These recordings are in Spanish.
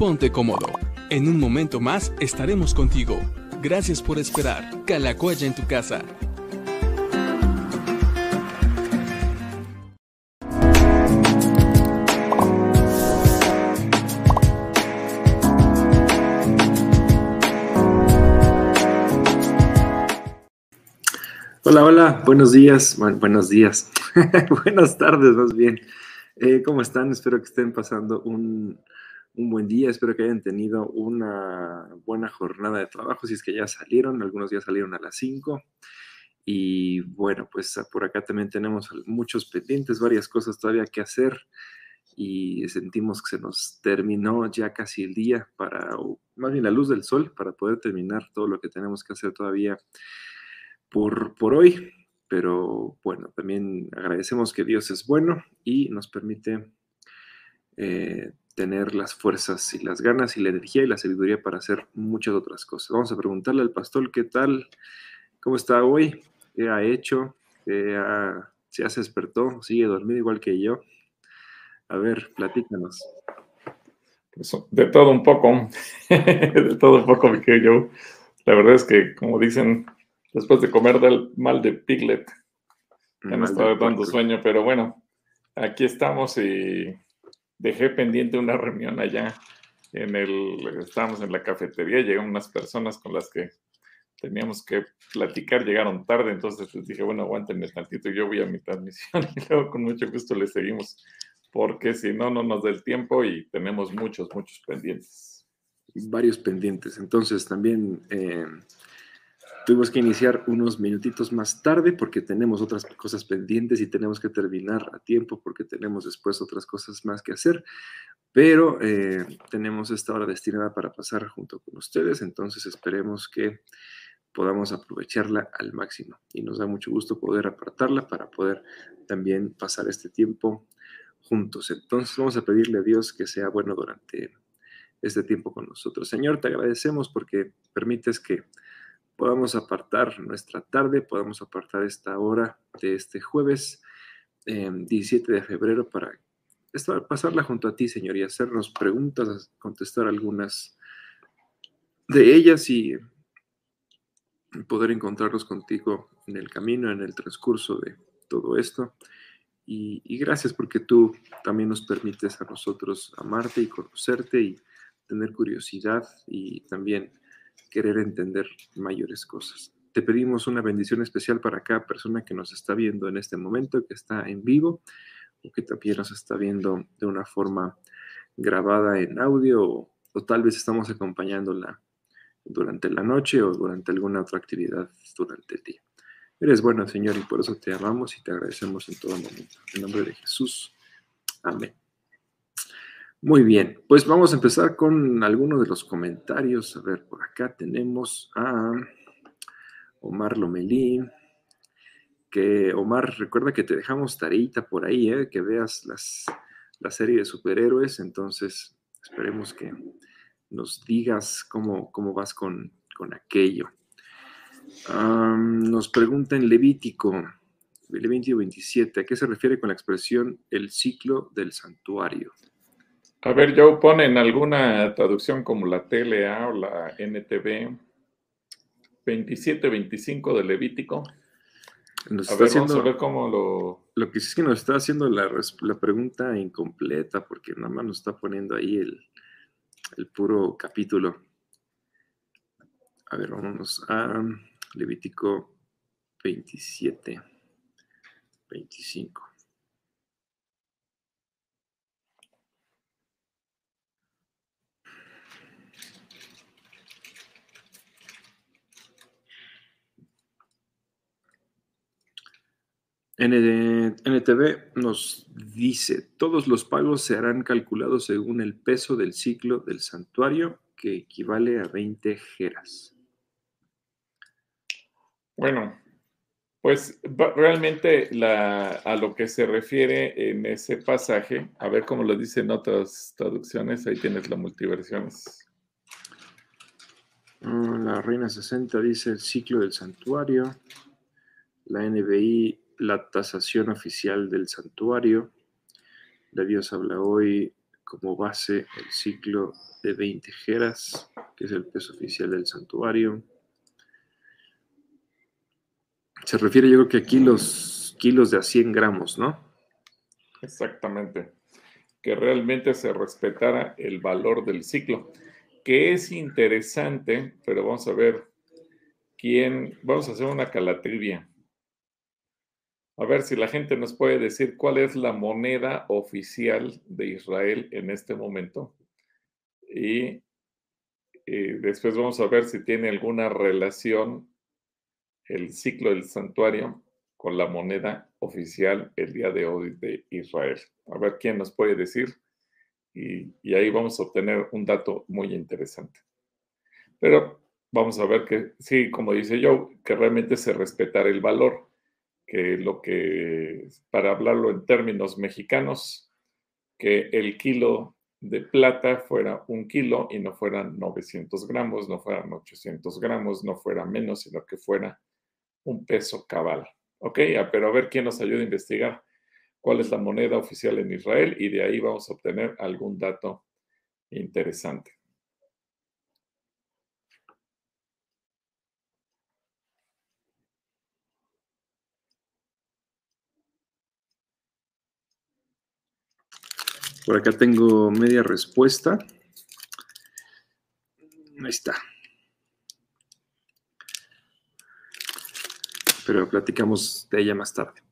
ponte cómodo. En un momento más estaremos contigo. Gracias por esperar. Calacoya en tu casa. Hola, hola, buenos días, buenos días, buenas tardes más bien. Eh, ¿Cómo están? Espero que estén pasando un, un, buen día, espero que hayan tenido una buena jornada de trabajo, si es que ya salieron, algunos días salieron a las 5. Y bueno, pues por acá también tenemos muchos pendientes, varias cosas todavía que hacer y sentimos que se nos terminó ya casi el día para, más bien la luz del sol, para poder terminar todo lo que tenemos que hacer todavía por, por hoy, pero bueno, también agradecemos que Dios es bueno y nos permite eh, tener las fuerzas y las ganas y la energía y la sabiduría para hacer muchas otras cosas. Vamos a preguntarle al pastor qué tal, cómo está hoy, qué ha hecho, qué ha, si ya se despertó, sigue dormido igual que yo. A ver, platícanos. Pues, de todo un poco, de todo un poco, mi querido La verdad es que, como dicen, después de comer del mal de Piglet. Ya me estaba dando sueño, pero bueno, aquí estamos y dejé pendiente una reunión allá en el, estábamos en la cafetería, llegaron unas personas con las que teníamos que platicar, llegaron tarde, entonces les dije, bueno, aguántenme tantito, yo voy a mi transmisión y luego con mucho gusto les seguimos, porque si no, no nos da el tiempo y tenemos muchos, muchos pendientes. Varios pendientes, entonces también... Eh Tuvimos que iniciar unos minutitos más tarde porque tenemos otras cosas pendientes y tenemos que terminar a tiempo porque tenemos después otras cosas más que hacer, pero eh, tenemos esta hora destinada para pasar junto con ustedes, entonces esperemos que podamos aprovecharla al máximo y nos da mucho gusto poder apartarla para poder también pasar este tiempo juntos. Entonces vamos a pedirle a Dios que sea bueno durante este tiempo con nosotros. Señor, te agradecemos porque permites que podamos apartar nuestra tarde, podamos apartar esta hora de este jueves 17 de febrero para pasarla junto a ti, Señor, y hacernos preguntas, contestar algunas de ellas y poder encontrarnos contigo en el camino, en el transcurso de todo esto. Y, y, gracias porque tú también nos permites a nosotros amarte y conocerte y tener curiosidad y también querer entender mayores cosas. Te pedimos una bendición especial para cada persona que nos está viendo en este momento, que está en vivo o que también nos está viendo de una forma grabada en audio o, tal vez estamos acompañándola durante la noche o durante alguna otra actividad durante el día. Eres bueno, Señor, y por eso te amamos y te agradecemos en todo momento. En nombre de Jesús. Amén. Muy bien, pues vamos a empezar con algunos de los comentarios. A ver, por acá tenemos a Omar Lomelí. Que Omar, recuerda que te dejamos tareita por ahí, ¿eh? que veas las, la serie de superhéroes. Entonces, esperemos que nos digas cómo, cómo vas con, aquello. nos pregunta en Levítico, Levítico 27, ¿a qué se refiere con la expresión el ciclo del santuario? A ver, Joe, pone en alguna traducción como la TLA o la NTV 27-25 de Levítico. Nos a ver, haciendo, vamos a ver cómo lo... Lo que sí es que nos está haciendo la, la pregunta incompleta, porque nada más nos está poniendo ahí el, el puro capítulo. A ver, vámonos a Levítico 27, 25. NTV nos dice, todos los pagos se harán calculados según el peso del ciclo del santuario, que equivale a 20 jeras. Bueno, pues realmente a lo que se refiere en ese pasaje, a ver cómo lo dicen otras traducciones, ahí tienes las multiversiones. Mm, la Reina 60 dice el ciclo del santuario. La NBI la tasación oficial del santuario. La Dios habla hoy como base el ciclo de 20 jeras, que es el peso oficial del santuario. Se refiere yo creo que aquí los kilos de a 100 gramos, ¿no? Exactamente. Que realmente se respetara el valor del ciclo, que es interesante, pero vamos a ver quién, vamos a hacer una calatrivia. A ver si la gente nos puede decir cuál es la moneda oficial de Israel en este momento. Y, después vamos a ver si tiene alguna relación el ciclo del santuario con la moneda oficial el día de hoy de Israel. A ver quién nos puede decir. Y, y ahí vamos a obtener un dato muy interesante. Pero vamos a ver que, sí, como dice yo, que realmente se respetara el valor, que lo que, para hablarlo en términos mexicanos, que el kilo de plata fuera un kilo y no fueran 900 gramos, no fueran 800 gramos, no fuera menos, sino que fuera un peso cabal. ¿Ok? Ah, pero a ver quién nos ayuda a investigar cuál es la moneda oficial en Israel y de ahí vamos a obtener algún dato interesante. Por acá tengo media respuesta. Ahí está. Pero platicamos de ella más tarde.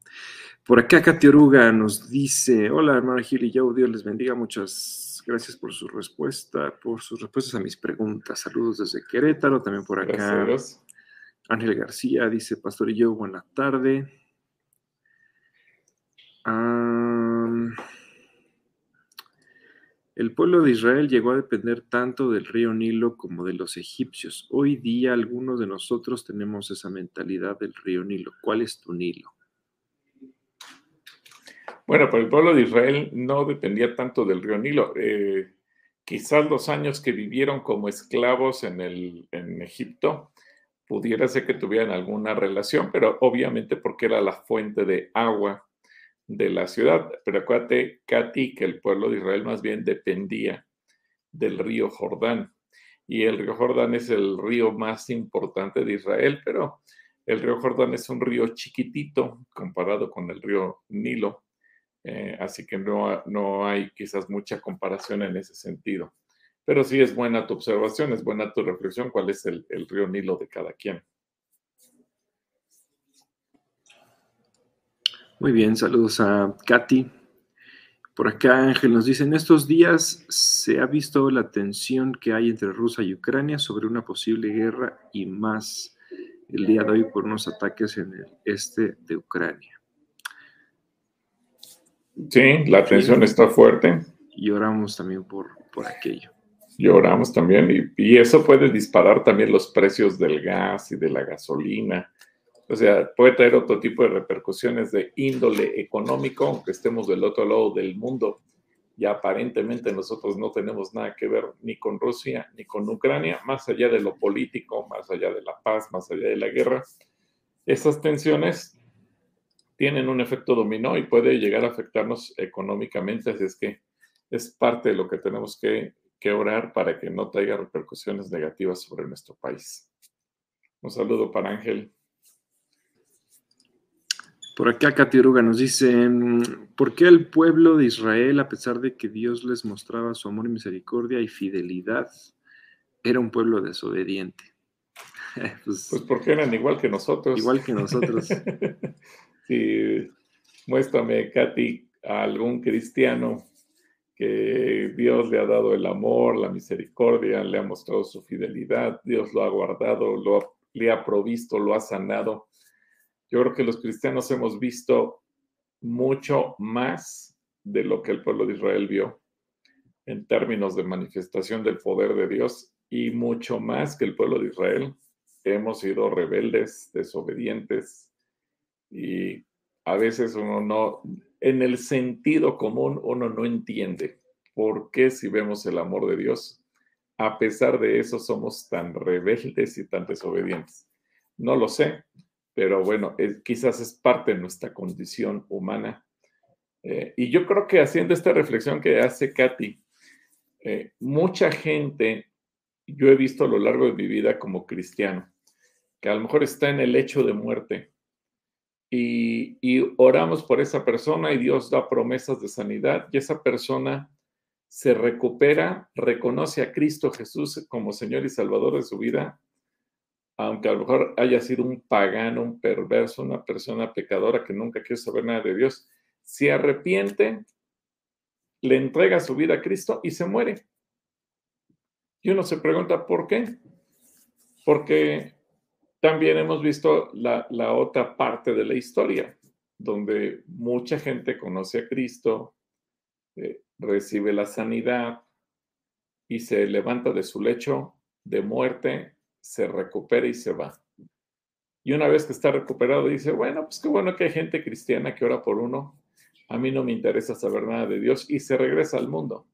Por acá Katy Oruga nos dice, hola hermano Gil y yo, Dios les bendiga, muchas gracias por su respuesta, por sus respuestas a mis preguntas. Saludos desde Querétaro, también por acá. Ángel García dice, Pastor y yo, buena tarde. El pueblo de Israel llegó a depender tanto del río Nilo como de los egipcios. Hoy día algunos de nosotros tenemos esa mentalidad del río Nilo. ¿Cuál es tu Nilo? Bueno, pero el pueblo de Israel no dependía tanto del río Nilo. Eh, quizás los años que vivieron como esclavos en, el, en Egipto pudiera ser que tuvieran alguna relación, pero obviamente porque era la fuente de agua de la ciudad. Pero acuérdate, Katy, que el pueblo de Israel más bien dependía del río Jordán. Y el río Jordán es el río más importante de Israel, pero el río Jordán es un río chiquitito comparado con el río Nilo. Eh, así que no, no hay quizás mucha comparación en ese sentido. Pero sí es buena tu observación, es buena tu reflexión, cuál es el, el río Nilo de cada quien. Muy bien, saludos a Katy. Por acá Ángel nos dice, en estos días se ha visto la tensión que hay entre Rusia y Ucrania sobre una posible guerra y más el día de hoy por unos ataques en el este de Ucrania. Sí, la tensión está fuerte. Y oramos también por, por aquello. Lloramos también y, y, eso puede disparar también los precios del gas y de la gasolina o sea, puede traer otro tipo de repercusiones de índole económico, aunque estemos del otro lado del mundo. Y aparentemente nosotros no tenemos nada que ver ni con Rusia ni con Ucrania, más allá de lo político, más allá de la paz, más allá de la guerra. Esas tensiones tienen un efecto dominó y puede llegar a afectarnos económicamente, así es que es parte de lo que tenemos que, que orar para que no traiga repercusiones negativas sobre nuestro país. Un saludo para Ángel. Por acá Catiruga nos dice, ¿por qué el pueblo de Israel, a pesar de que Dios les mostraba su amor y misericordia y fidelidad, era un pueblo desobediente? pues, pues, porque eran igual que nosotros. Igual que nosotros. sí, muéstrame, Katy, a algún cristiano que Dios le ha dado el amor, la misericordia, le ha mostrado su fidelidad, Dios lo ha guardado, lo, le ha provisto, lo ha sanado yo creo que los cristianos hemos visto mucho más de lo que el pueblo de Israel vio en términos de manifestación del poder de Dios y mucho más que el pueblo de Israel. Hemos sido rebeldes, desobedientes y a veces uno no, en el sentido común, uno no entiende por qué si vemos el amor de Dios, a pesar de eso somos tan rebeldes y tan desobedientes. No lo sé, pero bueno, quizás es parte de nuestra condición humana. Eh, y yo creo que haciendo esta reflexión que hace Katy, eh, mucha gente, yo he visto a lo largo de mi vida como cristiano, que a lo mejor está en el hecho de muerte y, y oramos por esa persona y Dios da promesas de sanidad y esa persona se recupera, reconoce a Cristo Jesús como Señor y Salvador de su vida, aunque a lo mejor haya sido un pagano, un perverso, una persona pecadora que nunca quiere saber nada de Dios, se arrepiente, le entrega su vida a Cristo y se muere. Y uno se pregunta, ¿por qué? Porque también hemos visto la, la otra parte de la historia, donde mucha gente conoce a Cristo, eh, recibe la sanidad y se levanta de su lecho de muerte, se recupera y se va. Y una vez que está recuperado, dice, bueno, pues qué bueno que hay gente cristiana que ora por uno. A mí no me interesa saber nada de Dios y se regresa al mundo.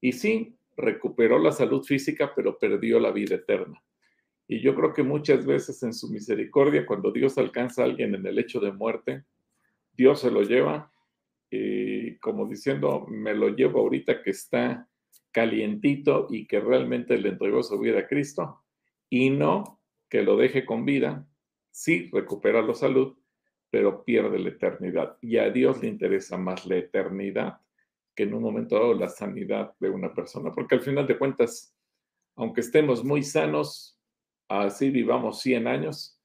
Y sí, recuperó la salud física, pero perdió la vida eterna. Y yo creo que muchas veces en su misericordia, cuando Dios alcanza a alguien en el lecho de muerte, Dios se lo lleva y como diciendo, me lo llevo ahorita que está calientito y que realmente le entregó su vida a Cristo, y no que lo deje con vida, sí recupera la salud, pero pierde la eternidad. Y a Dios le interesa más la eternidad que en un momento dado la sanidad de una persona, porque al final de cuentas, aunque estemos muy sanos, así vivamos 100 años,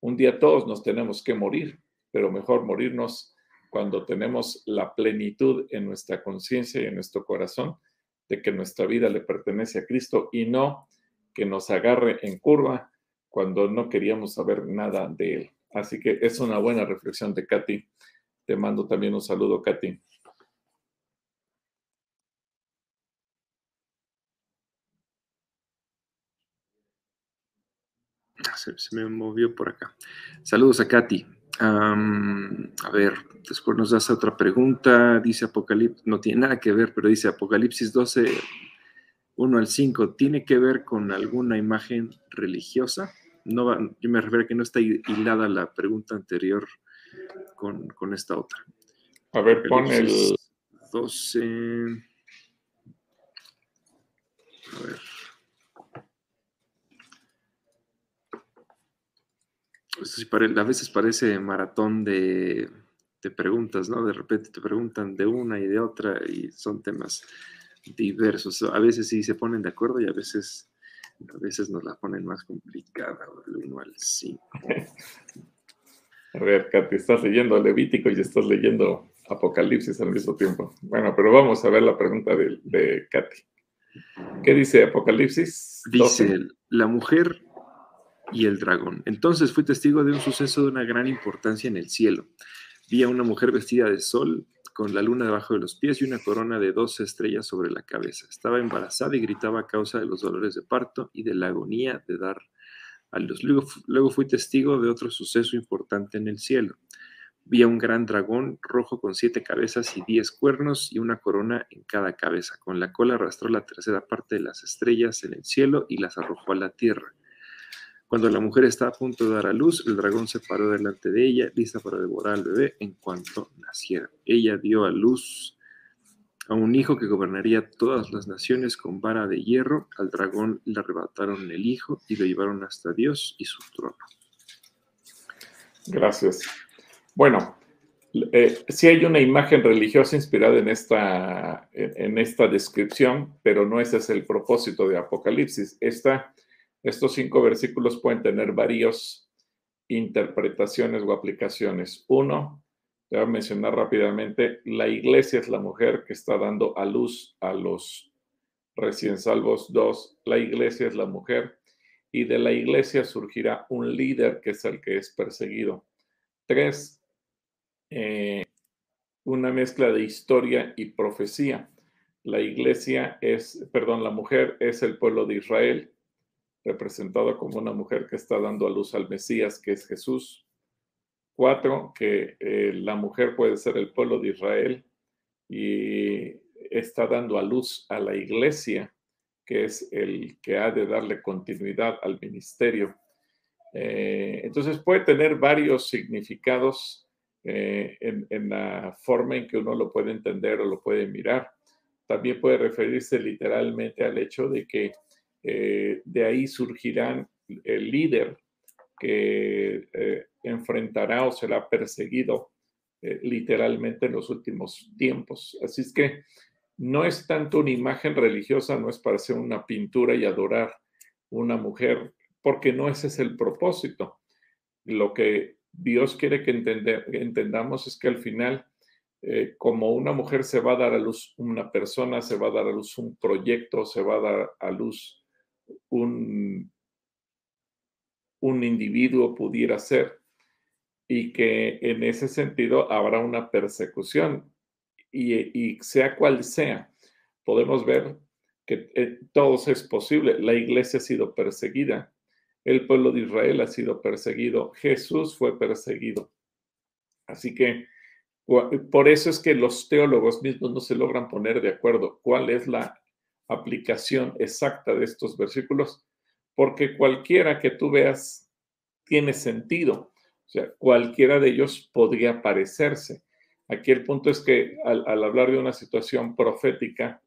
un día todos nos tenemos que morir, pero mejor morirnos cuando tenemos la plenitud en nuestra conciencia y en nuestro corazón de que nuestra vida le pertenece a Cristo y no que nos agarre en curva cuando no queríamos saber nada de Él. Así que es una buena reflexión de Katy. Te mando también un saludo, Katy. Se, se, me movió por acá. Saludos a Katy a ver, después nos hace otra pregunta. Dice Apocalipsis, no tiene nada que ver, pero dice Apocalipsis 12, 1 al 5, ¿tiene que ver con alguna imagen religiosa? No yo me refiero a que no está hilada la pregunta anterior con, con esta otra. A ver, pon el 12. A ver. a veces parece maratón de, preguntas, ¿no? De repente te preguntan de una y de otra y son temas diversos. A veces sí se ponen de acuerdo y a veces, a veces nos la ponen más complicada, del 1 al 5. A ver, Katy, estás leyendo Levítico y estás leyendo Apocalipsis al mismo tiempo. Bueno, pero vamos a ver la pregunta de, de Katy. ¿Qué dice Apocalipsis? Dice, la mujer y el dragón. Entonces fui testigo de un suceso de una gran importancia en el cielo. Vi a una mujer vestida de sol, con la luna debajo de los pies y una corona de doce estrellas sobre la cabeza. Estaba embarazada y gritaba a causa de los dolores de parto y de la agonía de dar a luz. Luego, luego fui testigo de otro suceso importante en el cielo. Vi a un gran dragón rojo con siete cabezas y diez cuernos y una corona en cada cabeza. Con la cola arrastró la tercera parte de las estrellas en el cielo y las arrojó a la tierra. Cuando la mujer está a punto de dar a luz, el dragón se paró delante de ella, lista para devorar al bebé en cuanto naciera. Ella dio a luz a un hijo que gobernaría todas las naciones con vara de hierro. Al dragón le arrebataron el hijo y lo llevaron hasta Dios y su trono. Gracias. Bueno, eh, sí hay una imagen religiosa inspirada en esta, en esta descripción, pero no ese es el propósito de Apocalipsis. Esta estos cinco versículos pueden tener varias interpretaciones o aplicaciones. Uno, te voy a mencionar rápidamente, la iglesia es la mujer que está dando a luz a los recién salvos. Dos, la iglesia es la mujer y de la iglesia surgirá un líder que es el que es perseguido. Tres, eh, una mezcla de historia y profecía. La iglesia es, perdón, la mujer es el pueblo de Israel representado como una mujer que está dando a luz al Mesías, que es Jesús. Cuatro, que eh, la mujer puede ser el pueblo de Israel y está dando a luz a la iglesia, que es el que ha de darle continuidad al ministerio. Eh, entonces puede tener varios significados eh, en, la forma en que uno lo puede entender o lo puede mirar. también puede referirse literalmente al hecho de que eh, de ahí surgirán el líder que eh, enfrentará o será perseguido eh, literalmente en los últimos tiempos. Así es que no es tanto una imagen religiosa, no es para hacer una pintura y adorar una mujer, porque no ese es el propósito. Lo que Dios quiere que entendamos es que al final como una mujer se va a dar a luz una persona, se va a dar a luz un proyecto, se va a dar a luz un, un individuo pudiera ser, y que en ese sentido habrá una persecución, y, sea cual sea, podemos ver que eh, todo es posible. La iglesia ha sido perseguida, el pueblo de Israel ha sido perseguido, Jesús fue perseguido. Así que por eso es que los teólogos mismos no se logran poner de acuerdo cuál es la aplicación exacta de estos versículos, porque cualquiera que tú veas tiene sentido. O sea, cualquiera de ellos podría parecerse. Aquí el punto es que al, hablar de una situación profética,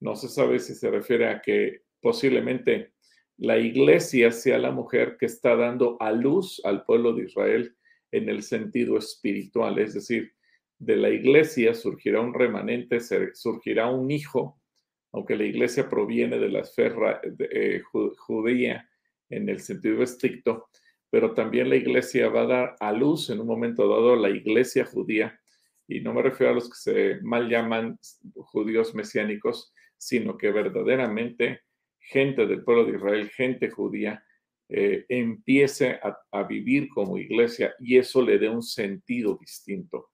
no se sabe si se refiere a que posiblemente la iglesia sea la mujer que está dando a luz al pueblo de Israel en el sentido espiritual, es decir, de la iglesia surgirá un remanente, surgirá un hijo, aunque la iglesia proviene de la esfera eh, judía en el sentido estricto, pero también la iglesia va a dar a luz en un momento dado la iglesia judía, y no me refiero a los que se mal llaman judíos mesiánicos, sino que verdaderamente gente del pueblo de Israel, gente judía, eh, empiece a vivir como iglesia y eso le dé un sentido distinto.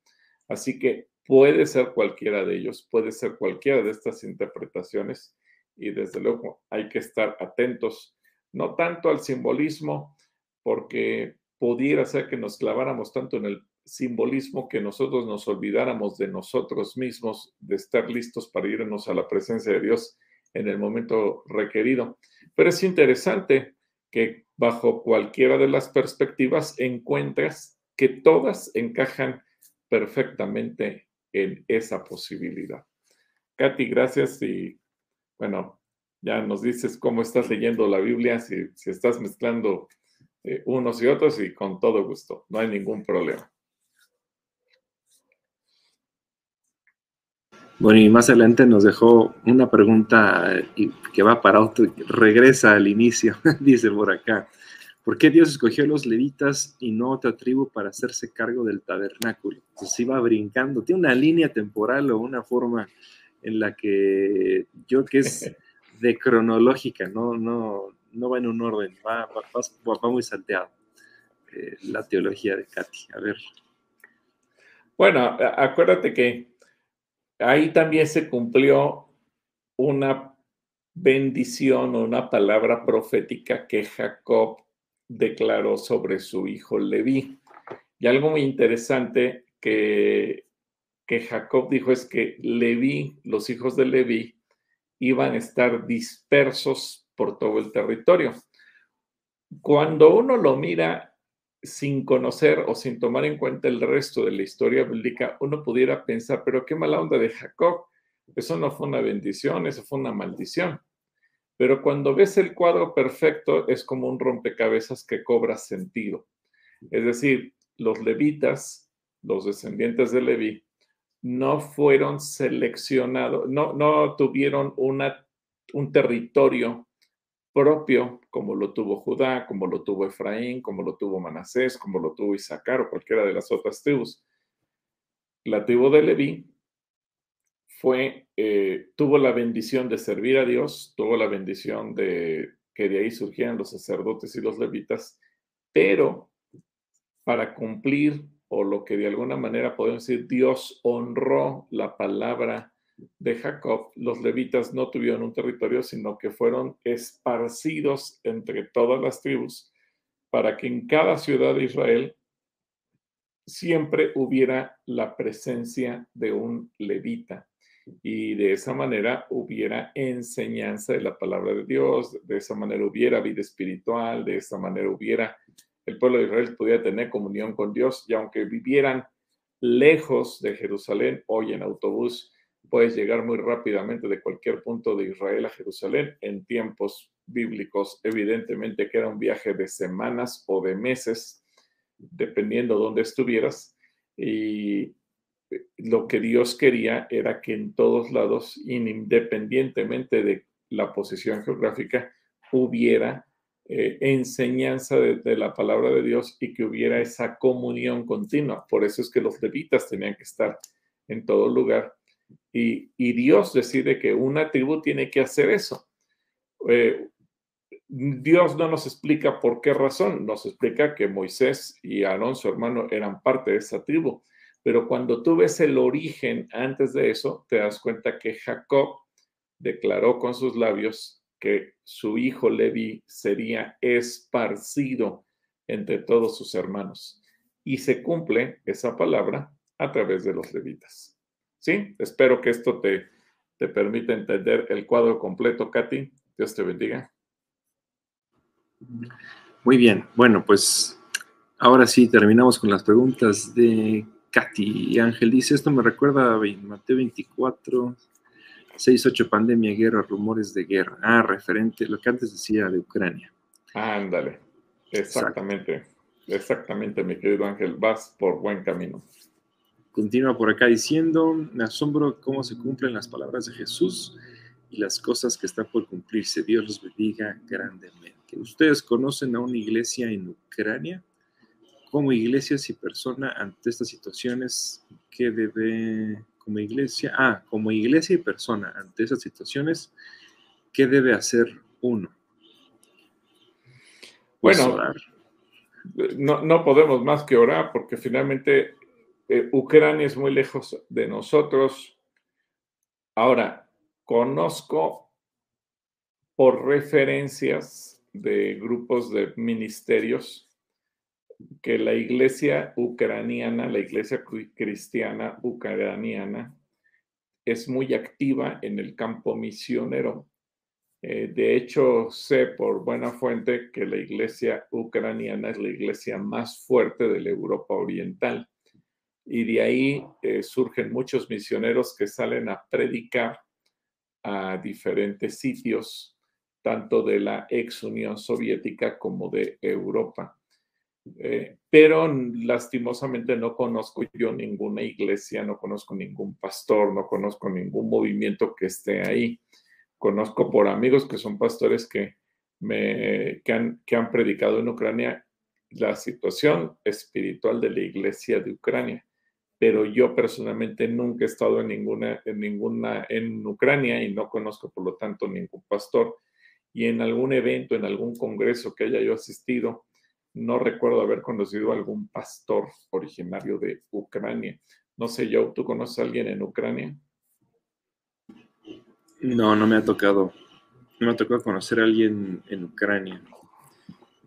Así que puede ser cualquiera de ellos, puede ser cualquiera de estas interpretaciones y desde luego hay que estar atentos, no tanto al simbolismo, porque pudiera ser que nos claváramos tanto en el simbolismo que nosotros nos olvidáramos de nosotros mismos, de estar listos para irnos a la presencia de Dios en el momento requerido. Pero es interesante que bajo cualquiera de las perspectivas encuentres que todas encajan perfectamente en esa posibilidad. Katy, gracias y bueno, ya nos dices cómo estás leyendo la Biblia, si, si estás mezclando eh, unos y otros y con todo gusto, no hay ningún problema. Bueno, y más adelante nos dejó una pregunta eh, que va para otro, regresa al inicio, dice por acá. ¿Por qué Dios escogió a los levitas y no otra tribu para hacerse cargo del tabernáculo? Pues iba brincando, tiene una línea temporal o una forma en la que yo que es de cronológica, no, no, no va en un orden, va, va, muy salteado. Eh, la teología de Katy. A ver. Bueno, acuérdate que ahí también se cumplió una bendición o una palabra profética que Jacob declaró sobre su hijo Leví. Y algo muy interesante que, que Jacob dijo es que Leví, los hijos de Leví, iban a estar dispersos por todo el territorio. Cuando uno lo mira sin conocer o sin tomar en cuenta el resto de la historia bíblica, uno pudiera pensar, pero qué mala onda de Jacob. Eso no fue una bendición, eso fue una maldición. Pero cuando ves el cuadro perfecto, es como un rompecabezas que cobra sentido. Es decir, los levitas, los descendientes de Leví, no fueron seleccionados, no, tuvieron un territorio propio como lo tuvo Judá, como lo tuvo Efraín, como lo tuvo Manasés, como lo tuvo Isaacar o cualquiera de las otras tribus. La tribu de Leví fue, eh, tuvo la bendición de servir a Dios, tuvo la bendición de que de ahí surgieran los sacerdotes y los levitas, pero para cumplir o lo que de alguna manera podemos decir, Dios honró la palabra de Jacob, los levitas no tuvieron un territorio, sino que fueron esparcidos entre todas las tribus para que en cada ciudad de Israel siempre hubiera la presencia de un levita y de esa manera hubiera enseñanza de la palabra de Dios, de esa manera hubiera vida espiritual, de esa manera hubiera, el pueblo de Israel pudiera tener comunión con Dios y aunque vivieran lejos de Jerusalén, hoy en autobús puedes llegar muy rápidamente de cualquier punto de Israel a Jerusalén. En tiempos bíblicos, evidentemente que era un viaje de semanas o de meses, dependiendo dónde estuvieras. Y lo que Dios quería era que en todos lados, independientemente de la posición geográfica, hubiera eh, enseñanza de, la palabra de Dios y que hubiera esa comunión continua. Por eso es que los levitas tenían que estar en todo lugar. Y, Dios decide que una tribu tiene que hacer eso. Eh, Dios no nos explica por qué razón, nos explica que Moisés y Aarón, su hermano, eran parte de esa tribu. Pero cuando tú ves el origen antes de eso, te das cuenta que Jacob declaró con sus labios que su hijo Levi sería esparcido entre todos sus hermanos. Y se cumple esa palabra a través de los levitas. ¿Sí? Espero que esto te, te permita entender el cuadro completo, Katy. Dios te bendiga. Muy bien. Bueno, pues ahora sí terminamos con las preguntas de Katy. Ángel dice, esto me recuerda a Mateo 24, 6-8, pandemia, guerra, rumores de guerra. Ah, referente a lo que antes decía de Ucrania. Ándale, exactamente, exactamente, mi querido Ángel, vas por buen camino. Continúa por acá diciendo, me asombro cómo se cumplen las palabras de Jesús y las cosas que están por cumplirse. Dios los bendiga grandemente. ¿Ustedes conocen a una iglesia en Ucrania? Como iglesias y persona ante estas situaciones, ¿qué debe como iglesia, ah, como iglesia y persona ante esas situaciones, ¿qué debe hacer uno? Pues bueno, no, no, podemos más que orar porque finalmente eh, Ucrania es muy lejos de nosotros. Ahora, conozco por referencias de grupos de ministerios que la iglesia ucraniana, la iglesia cristiana ucraniana, es muy activa en el campo misionero. Eh, de hecho, sé por buena fuente que la iglesia ucraniana es la iglesia más fuerte de la Europa Oriental. Y de ahí eh, surgen muchos misioneros que salen a predicar a diferentes sitios, tanto de la ex Unión Soviética como de Europa. Eh, pero lastimosamente no conozco yo ninguna iglesia, no conozco ningún pastor, no conozco ningún movimiento que esté ahí. Conozco por amigos que son pastores que, me, que, han, que han predicado en Ucrania la situación espiritual de la iglesia de Ucrania. Pero yo personalmente nunca he estado en ninguna, en ninguna, en Ucrania y no conozco por lo tanto ningún pastor. Y en algún evento, en algún congreso que haya yo asistido, no recuerdo haber conocido a algún pastor originario de Ucrania. No sé, yo, ¿tú conoces a alguien en Ucrania? No, no me ha tocado. No me ha tocado conocer a alguien en Ucrania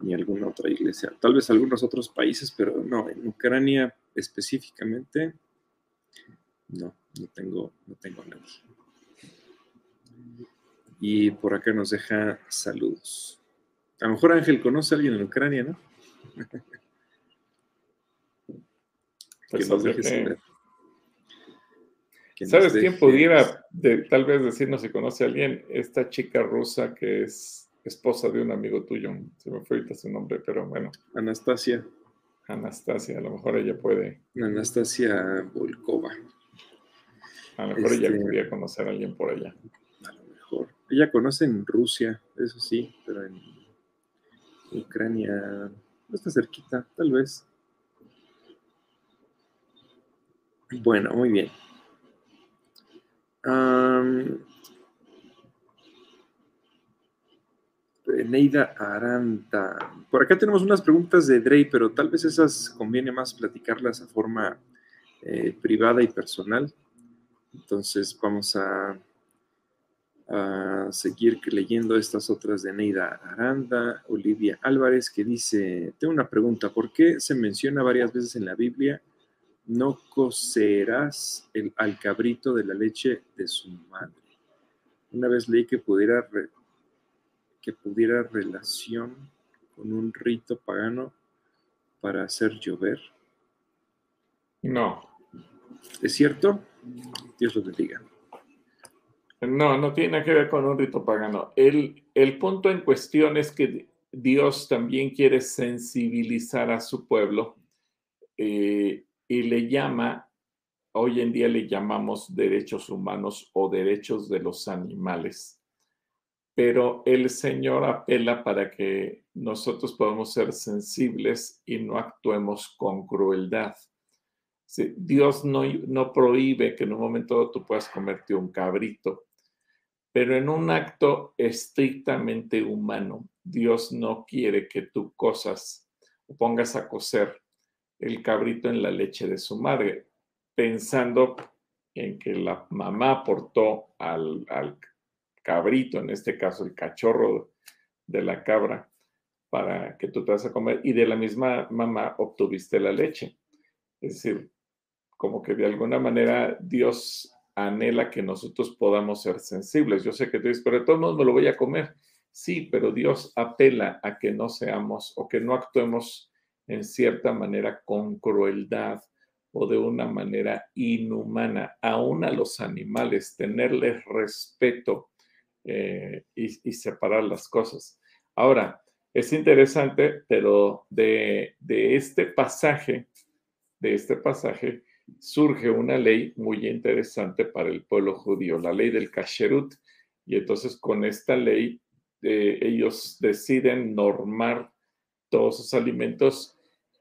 ni alguna otra iglesia. Tal vez algunos otros países, pero no, en Ucrania específicamente, no, no tengo, no tengo nada. Y por acá nos deja saludos. A lo mejor Ángel conoce a alguien en Ucrania, ¿no? Pues ¿Sabes quién pudiera tal vez decirnos si conoce a alguien? Esta chica rusa que es esposa de un amigo tuyo. Se me fue ahorita su nombre, pero bueno. Anastasia. Anastasia, a lo mejor ella puede. Anastasia Volkova. A lo mejor ella este, podría conocer a alguien por allá. A lo mejor. Ella conoce en Rusia, eso sí, pero en Ucrania está cerquita, tal vez. Bueno, muy bien. Neida Aranta. Por acá tenemos unas preguntas de Drey, pero tal vez esas conviene más platicarlas a forma eh, privada y personal. Entonces vamos a a seguir leyendo estas otras de Neida Aranda, Olivia Álvarez, que dice, tengo una pregunta, ¿por qué se menciona varias veces en la Biblia, no cocerás el, al cabrito de la leche de su madre? Una vez leí que pudiera, que pudiera relación con un rito pagano para hacer llover. No. ¿Es cierto? Dios lo bendiga. No, no tiene que ver con un rito pagano. El, el punto en cuestión es que Dios también quiere sensibilizar a su pueblo eh, y le llama, hoy en día le llamamos derechos humanos o derechos de los animales. Pero el Señor apela para que nosotros podamos ser sensibles y no actuemos con crueldad. Dios no, no prohíbe que en un momento tú puedas comerte un cabrito, pero en un acto estrictamente humano. Dios no quiere que tú cosas o pongas a cocer el cabrito en la leche de su madre, pensando en que la mamá aportó al, al cabrito, en este caso el cachorro de la cabra, para que tú te vas a comer y de la misma mamá obtuviste la leche. Es decir, como que de alguna manera Dios anhela que nosotros podamos ser sensibles. Yo sé que tú dices, pero de todos modos me lo voy a comer. Sí, pero Dios apela a que no seamos o que no actuemos en cierta manera con crueldad o de una manera inhumana, aún a los animales, tenerles respeto eh, y, separar las cosas. Ahora, es interesante, pero de este pasaje, de este pasaje, surge una ley muy interesante para el pueblo judío, la ley del kasherut. Y entonces con esta ley eh, ellos deciden normar todos sus alimentos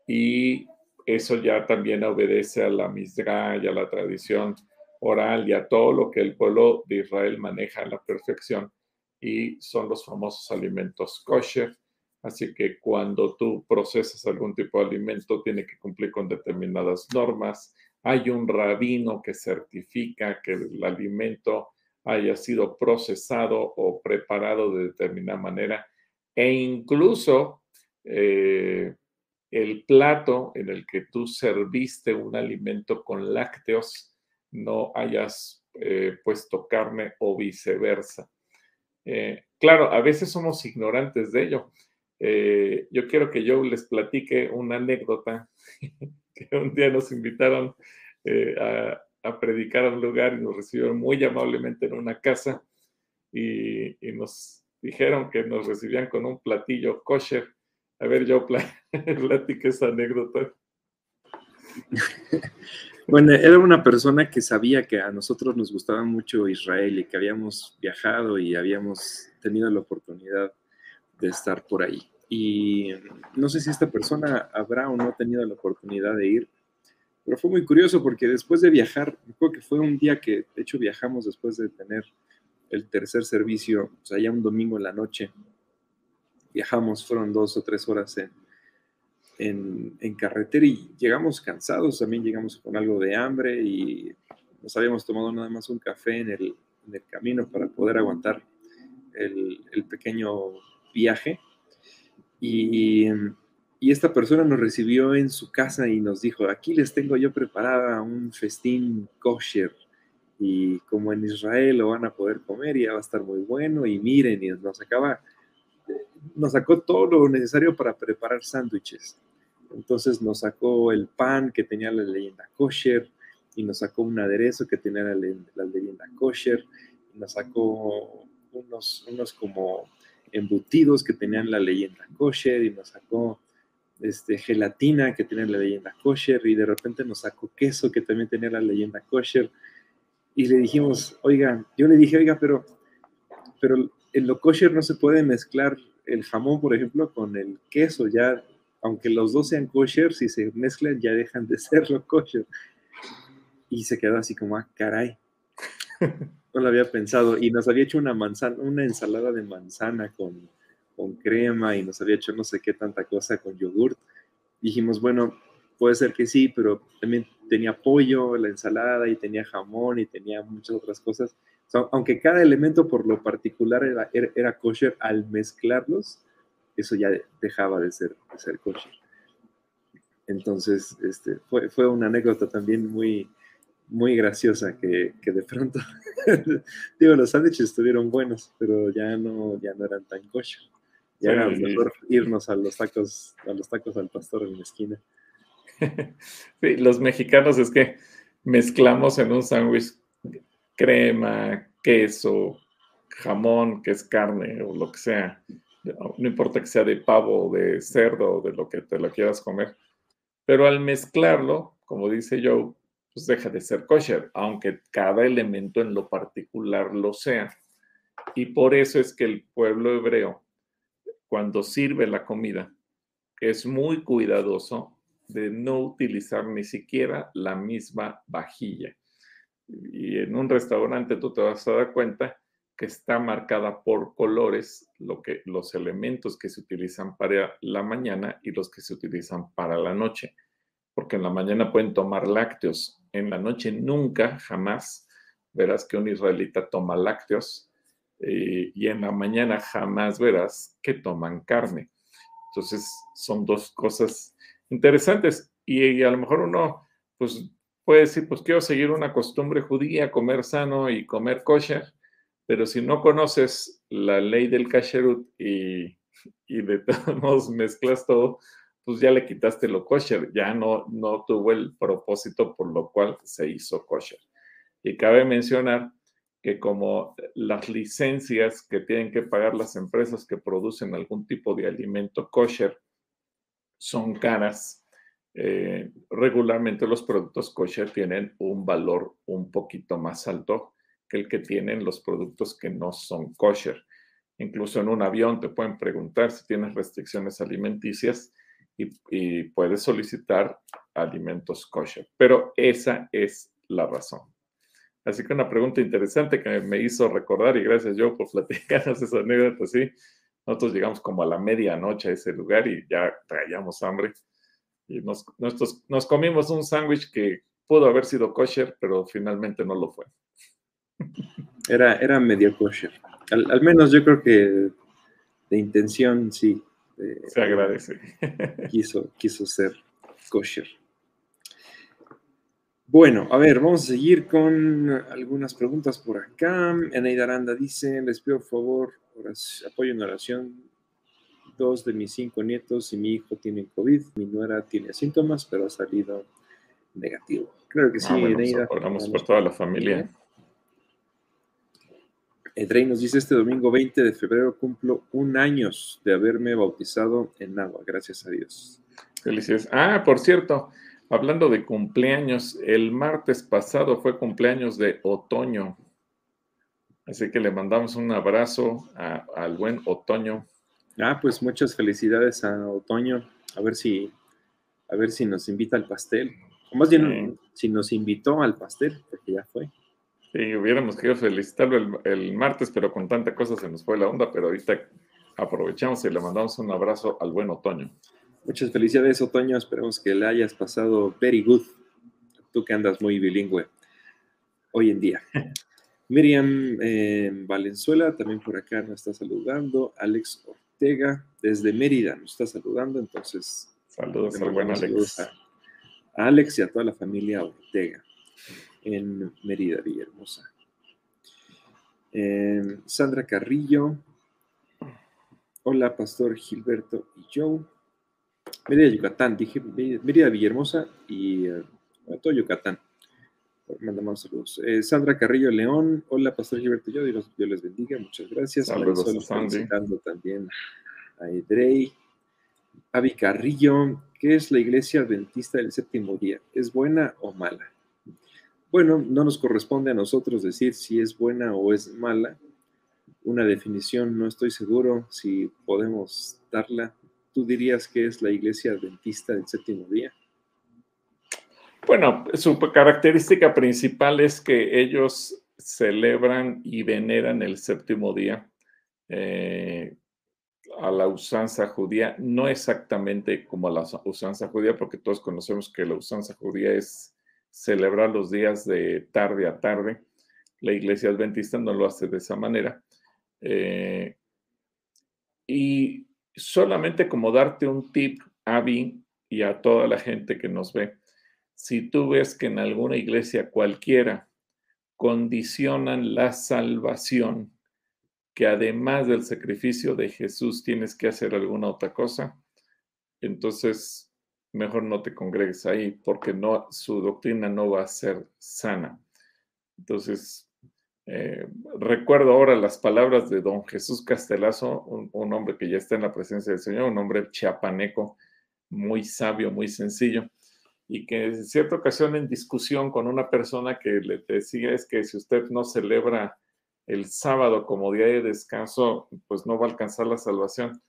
y eso ya también obedece a la misra y a la tradición oral y a todo lo que el pueblo de Israel maneja a la perfección y son los famosos alimentos kosher. Así que cuando tú procesas algún tipo de alimento, tiene que cumplir con determinadas normas, hay un rabino que certifica que el alimento haya sido procesado o preparado de determinada manera e incluso eh, el plato en el que tú serviste un alimento con lácteos no hayas eh, puesto carne o viceversa. Eh, claro, a veces somos ignorantes de ello. yo quiero que yo les platique una anécdota un día nos invitaron eh, a, predicar a un lugar y nos recibieron muy amablemente en una casa y, nos dijeron que nos recibían con un platillo kosher. A ver, yo platique esa anécdota. Bueno, era una persona que sabía que a nosotros nos gustaba mucho Israel y que habíamos viajado y habíamos tenido la oportunidad de estar por ahí. Y no sé si esta persona habrá o no tenido la oportunidad de ir, pero fue muy curioso porque después de viajar, creo que fue un día que, de hecho, viajamos después de tener el tercer servicio, o sea, ya un domingo en la noche. Viajamos, fueron dos o tres horas en, en, carretera y llegamos cansados, también llegamos con algo de hambre y nos habíamos tomado nada más un café en el, en el camino para poder aguantar el, el pequeño viaje. Y y esta persona nos recibió en su casa y nos dijo, aquí les tengo yo preparada un festín kosher y como en Israel lo van a poder comer y ya va a estar muy bueno y miren, y nos acaba, nos sacó todo lo necesario para preparar sándwiches. Entonces nos sacó el pan que tenía la leyenda kosher y nos sacó un aderezo que tenía la, leyenda kosher y nos sacó unos, unos como embutidos que tenían la leyenda kosher y nos sacó este, gelatina que tiene la leyenda kosher y de repente nos sacó queso que también tenía la leyenda kosher y le dijimos, oiga, yo le dije, oiga, pero, pero en lo kosher no se puede mezclar el jamón, por ejemplo, con el queso, ya, aunque los dos sean kosher, si se mezclan ya dejan de ser lo kosher. Y se quedó así como, ah, caray. No lo había pensado. Y nos había hecho una manzana, una ensalada de manzana con, con crema y nos había hecho no sé qué tanta cosa con yogurt. Dijimos, bueno, puede ser que sí, pero también tenía pollo, la ensalada y tenía jamón y tenía muchas otras cosas. aunque cada elemento por lo particular era, era, kosher, al mezclarlos, eso ya dejaba de ser, de ser kosher. Entonces, este, fue, fue una anécdota también muy, muy graciosa que, que de pronto, digo, los sándwiches estuvieron buenos, pero ya no, ya no eran tan kosher. Ya era mejor irnos a los tacos, a los tacos al pastor en la esquina. Sí, los mexicanos es que mezclamos en un sándwich crema, queso, jamón, que es carne o lo que sea. No importa que sea de pavo, de cerdo, de lo que te lo quieras comer. Pero al mezclarlo, como dice Joe, pues deja de ser kosher, aunque cada elemento en lo particular lo sea. Y por eso es que el pueblo hebreo, cuando sirve la comida, es muy cuidadoso de no utilizar ni siquiera la misma vajilla. Y en un restaurante tú te vas a dar cuenta que está marcada por colores lo que, los elementos que se utilizan para la mañana y los que se utilizan para la noche. Porque en la mañana pueden tomar lácteos, en la noche nunca, jamás verás que un israelita toma lácteos eh, y en la mañana jamás verás que toman carne. Entonces son dos cosas interesantes y, a lo mejor uno pues puede decir, pues quiero seguir una costumbre judía, comer sano y comer kosher, pero si no conoces la ley del kasherut y, y de todos mezclas todo, pues ya le quitaste lo kosher, ya no, no tuvo el propósito por lo cual se hizo kosher. Y cabe mencionar que como las licencias que tienen que pagar las empresas que producen algún tipo de alimento kosher son caras, eh, regularmente los productos kosher tienen un valor un poquito más alto que el que tienen los productos que no son kosher. Incluso en un avión te pueden preguntar si tienes restricciones alimenticias y, puedes solicitar alimentos kosher. Pero esa es la razón. Así que una pregunta interesante que me hizo recordar y gracias yo por platicarnos esa anécdota, sí. Nosotros llegamos como a la medianoche a ese lugar y ya traíamos hambre. Y nos, nos comimos un sándwich que pudo haber sido kosher, pero finalmente no lo fue. Era, era medio kosher. Al, menos yo creo que de intención sí. Se agradece. Quiso, quiso ser kosher. Bueno, a ver, vamos a seguir con algunas preguntas por acá. Eneida Aranda dice, les pido por favor apoyo en oración. Dos de mis cinco nietos y mi hijo tienen COVID. Mi nuera tiene síntomas, pero ha salido negativo. Claro que sí, ah, Eneida. por toda la familia. Edrey nos dice, este domingo 20 de febrero cumplo un año de haberme bautizado en agua, gracias a Dios. Felicidades. Ah, por cierto, hablando de cumpleaños, el martes pasado fue cumpleaños de otoño. Así que le mandamos un abrazo al buen otoño. Ah, pues muchas felicidades a otoño. A ver si, a ver si nos invita al pastel. O más bien, si nos invitó al pastel, porque ya fue. Sí, hubiéramos querido felicitarlo el, martes, pero con tanta cosa se nos fue la onda, pero ahorita aprovechamos y le mandamos un abrazo al buen Otoño. Muchas felicidades, Otoño. Esperemos que le hayas pasado very good. Tú que andas muy bilingüe hoy en día. Miriam eh, Valenzuela también por acá nos está saludando. Alex Ortega desde Mérida nos está saludando. Entonces, saludos al buen Alex. a Alex y a toda la familia Ortega en Mérida, Villahermosa. Em, Sandra Carrillo. Hola, Pastor Gilberto y Joe. Mérida, Yucatán. Dije Mérida, Villahermosa y eh, todo Yucatán. Mandamos saludos. Eh, Sandra Carrillo León. Hola, Pastor Gilberto y Joe. Dios, les bendiga. Muchas gracias. Saludos también a Edrey. Avi Carrillo. ¿Qué es la iglesia adventista del séptimo día? ¿Es buena o mala? Bueno, no nos corresponde a nosotros decir si es buena o es mala. Una definición, no estoy seguro si podemos darla. ¿Tú dirías que es la iglesia adventista del séptimo día? Bueno, su característica principal es que ellos celebran y veneran el séptimo día eh, a la usanza judía, no exactamente como a la usanza judía, porque todos conocemos que la usanza judía es celebrar los días de tarde a tarde. La iglesia adventista no lo hace de esa manera. Eh, y solamente como darte un tip, Abby, y a toda la gente que nos ve, si tú ves que en alguna iglesia cualquiera condicionan la salvación, que además del sacrificio de Jesús tienes que hacer alguna otra cosa, entonces mejor no te congregues ahí porque no, su doctrina no va a ser sana. Entonces, Eh, recuerdo ahora las palabras de don Jesús Castelazo, un, un, hombre que ya está en la presencia del Señor, un hombre chiapaneco, muy sabio, muy sencillo, y que en cierta ocasión en discusión con una persona que le decía es que si usted no celebra el sábado como día de descanso, pues no va a alcanzar la salvación.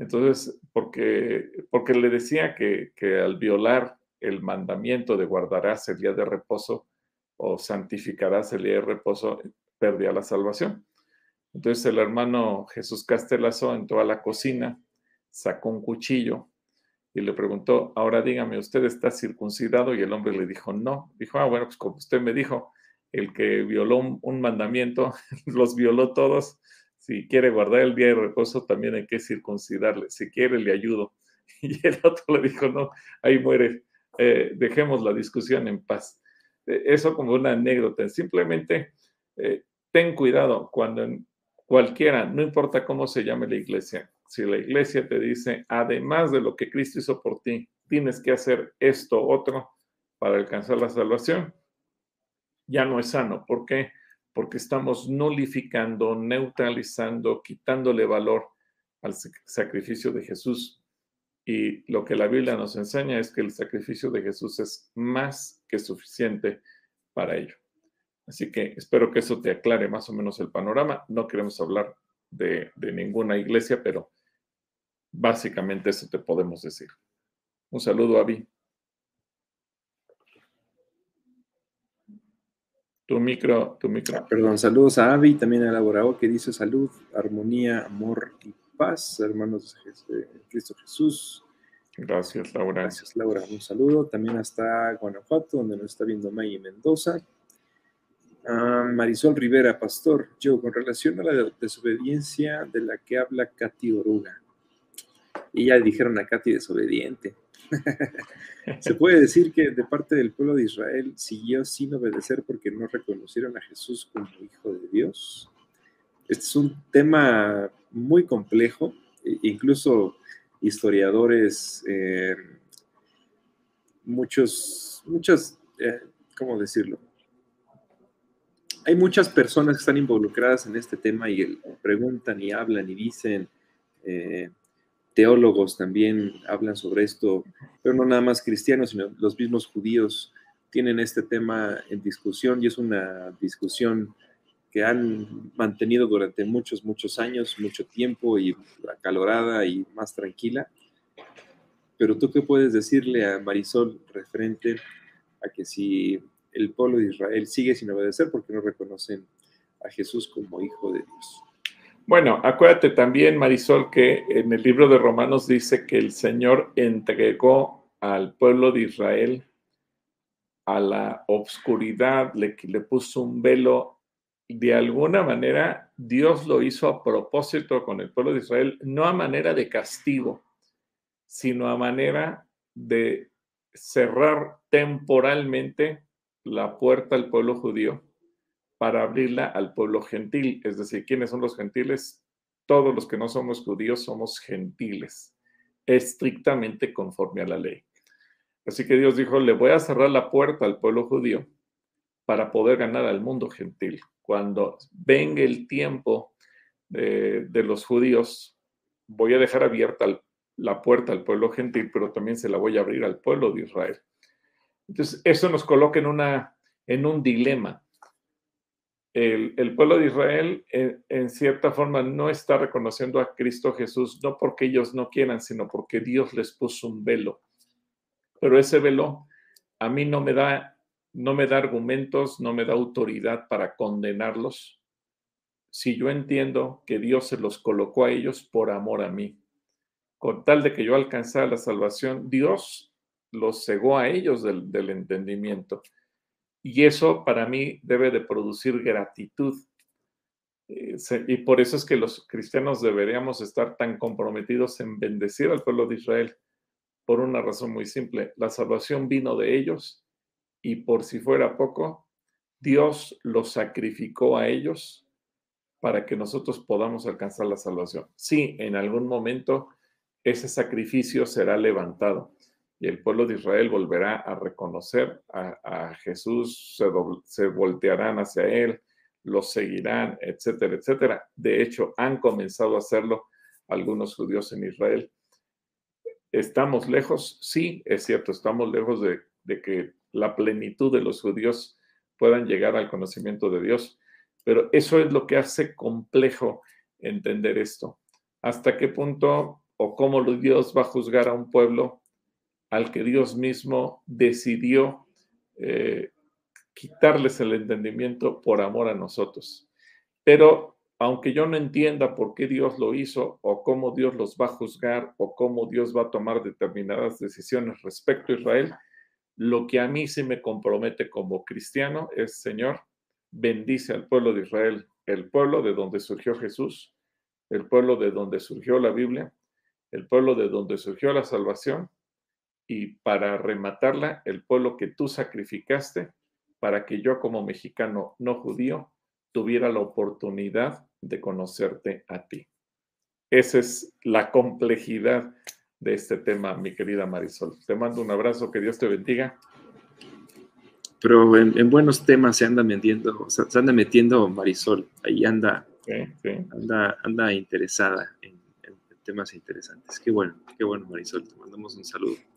Entonces, porque, porque le decía que, que al violar el mandamiento de guardarás el día de reposo o santificarás el día de reposo, perdía la salvación. Entonces el hermano Jesús Castelazo entró a la cocina, sacó un cuchillo y le preguntó, ahora dígame, ¿usted está circuncidado? Y el hombre le dijo, no. Dijo, ah, bueno, pues como usted me dijo, el que violó un, mandamiento, los violó todos, si quiere guardar el día de reposo, también hay que circuncidarle. Si quiere, le ayudo. Y el otro le dijo, no, ahí muere. Eh, dejemos la discusión en paz. Eh, eso como una anécdota. Simplemente eh, ten cuidado cuando en cualquiera, no importa cómo se llame la iglesia, si la iglesia te dice, además de lo que Cristo hizo por ti, tienes que hacer esto, otro, para alcanzar la salvación, ya no es sano. ¿Por qué? Porque estamos nulificando, neutralizando, quitándole valor al sacrificio de Jesús. Y lo que la Biblia nos enseña es que el sacrificio de Jesús es más que suficiente para ello. Así que espero que eso te aclare más o menos el panorama. No queremos hablar de, ninguna iglesia, pero básicamente eso te podemos decir. Un saludo, Avi. Tu micro, tu micro. Ah, perdón, saludos a Avi, también a elaborado que dice salud, armonía, amor y paz, hermanos de Cristo Jesús. Gracias, Laura. Gracias, Laura. Un saludo también hasta Guanajuato, donde nos está viendo May Mendoza. Ah, Marisol Rivera, pastor, yo, con relación a la desobediencia de la que habla Katy Oruga. Y ya dijeron a Katy desobediente. Se puede decir que de parte del pueblo de Israel siguió sin obedecer porque no reconocieron a Jesús como hijo de Dios. Este es un tema muy complejo, e incluso historiadores, eh, muchos, muchas, eh, ¿cómo decirlo? Hay muchas personas que están involucradas en este tema y preguntan y hablan y dicen, eh, teólogos también hablan sobre esto, pero no nada más cristianos, sino los mismos judíos tienen este tema en discusión y es una discusión que han mantenido durante muchos, muchos años, mucho tiempo y acalorada y más tranquila. Pero tú qué puedes decirle a Marisol referente a que si el pueblo de Israel sigue sin obedecer porque no reconocen a Jesús como hijo de Dios? Bueno, acuérdate también, Marisol, que en el libro de Romanos dice que el Señor entregó al pueblo de Israel a la obscuridad, le, le puso un velo. De alguna manera, Dios lo hizo a propósito con el pueblo de Israel, no a manera de castigo, sino a manera de cerrar temporalmente la puerta al pueblo judío para abrirla al pueblo gentil. Es decir, ¿quiénes son los gentiles? Todos los que no somos judíos somos gentiles, estrictamente conforme a la ley. Así que Dios dijo, le voy a cerrar la puerta al pueblo judío para poder ganar al mundo gentil. Cuando venga el tiempo de, los judíos, voy a dejar abierta la puerta al pueblo gentil, pero también se la voy a abrir al pueblo de Israel. Entonces, eso nos coloca en, una, en un dilema el, pueblo de Israel en, cierta forma no está reconociendo a Cristo Jesús, no porque ellos no quieran, sino porque Dios les puso un velo. Pero ese velo a mí no me da, no me da argumentos, no me da autoridad para condenarlos, si yo entiendo que Dios se los colocó a ellos por amor a mí. Con tal de que yo alcanzara la salvación, Dios los cegó a ellos del entendimiento. Y eso para mí debe de producir gratitud. Eh, y por eso es que los cristianos deberíamos estar tan comprometidos en bendecir al pueblo de Israel, por una razón muy simple. La salvación vino de ellos y por si fuera poco, Dios los sacrificó a ellos para que nosotros podamos alcanzar la salvación. Sí, en algún momento ese sacrificio será levantado y el pueblo de Israel volverá a reconocer a, Jesús, se, voltearán hacia él, los seguirán, etcétera, etcétera. De hecho, han comenzado a hacerlo algunos judíos en Israel. ¿Estamos lejos? Sí, es cierto, estamos lejos de, de que la plenitud de los judíos puedan llegar al conocimiento de Dios. Pero eso es lo que hace complejo entender esto. ¿Hasta qué punto o cómo Dios va a juzgar a un pueblo al que Dios mismo decidió eh, quitarles el entendimiento por amor a nosotros? Pero aunque yo no entienda por qué Dios lo hizo o cómo Dios los va a juzgar o cómo Dios va a tomar determinadas decisiones respecto a Israel, lo que a mí sí me compromete como cristiano es, Señor, bendice al pueblo de Israel, el pueblo de donde surgió Jesús, el pueblo de donde surgió la Biblia, el pueblo de donde surgió la salvación y para rematarla, el pueblo que tú sacrificaste para que yo como mexicano no judío tuviera la oportunidad de conocerte a ti. Esa es la complejidad de este tema, mi querida Marisol. Te mando un abrazo, que Dios te bendiga. Pero en, buenos temas se anda metiendo, se anda metiendo Marisol, ahí anda, anda, anda interesada en, temas interesantes. Qué bueno, qué bueno Marisol, te mandamos un saludo.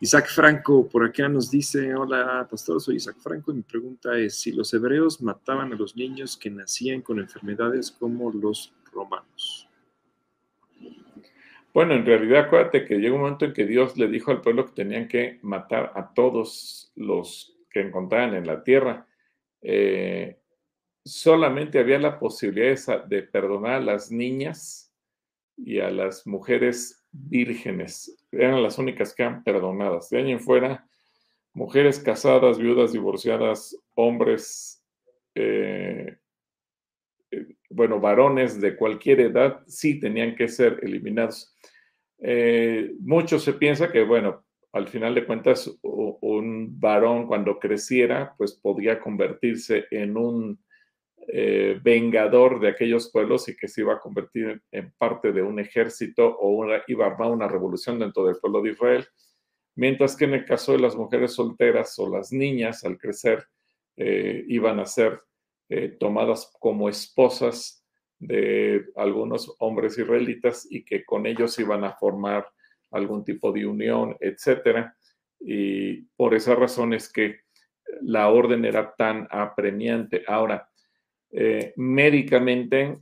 Isaac Franco por acá nos dice, hola pastor, soy Isaac Franco y mi pregunta es si los hebreos mataban a los niños que nacían con enfermedades como los romanos. Bueno, en realidad acuérdate que llega un momento en que Dios le dijo al pueblo que tenían que matar a todos los que encontraban en la tierra. Eh, solamente había la posibilidad de perdonar a las niñas y a las mujeres vírgenes. Eran las únicas que eran perdonadas. De año en fuera, mujeres casadas, viudas, divorciadas, hombres, eh, eh, bueno, varones de cualquier edad, sí tenían que ser eliminados. Eh, mucho se piensa que, bueno, al final de cuentas, un varón cuando creciera, pues podía convertirse en un eh, vengador de aquellos pueblos y que se iba a convertir en, parte de un ejército o iba a armar una revolución dentro del pueblo de Israel. Mientras que en el caso de las mujeres solteras o las niñas, al crecer, eh, iban a ser tomadas como esposas de algunos hombres israelitas y que con ellos iban a formar algún tipo de unión, etcétera. Y por esa razón es que la orden era tan apremiante. Ahora, eh, médicamente,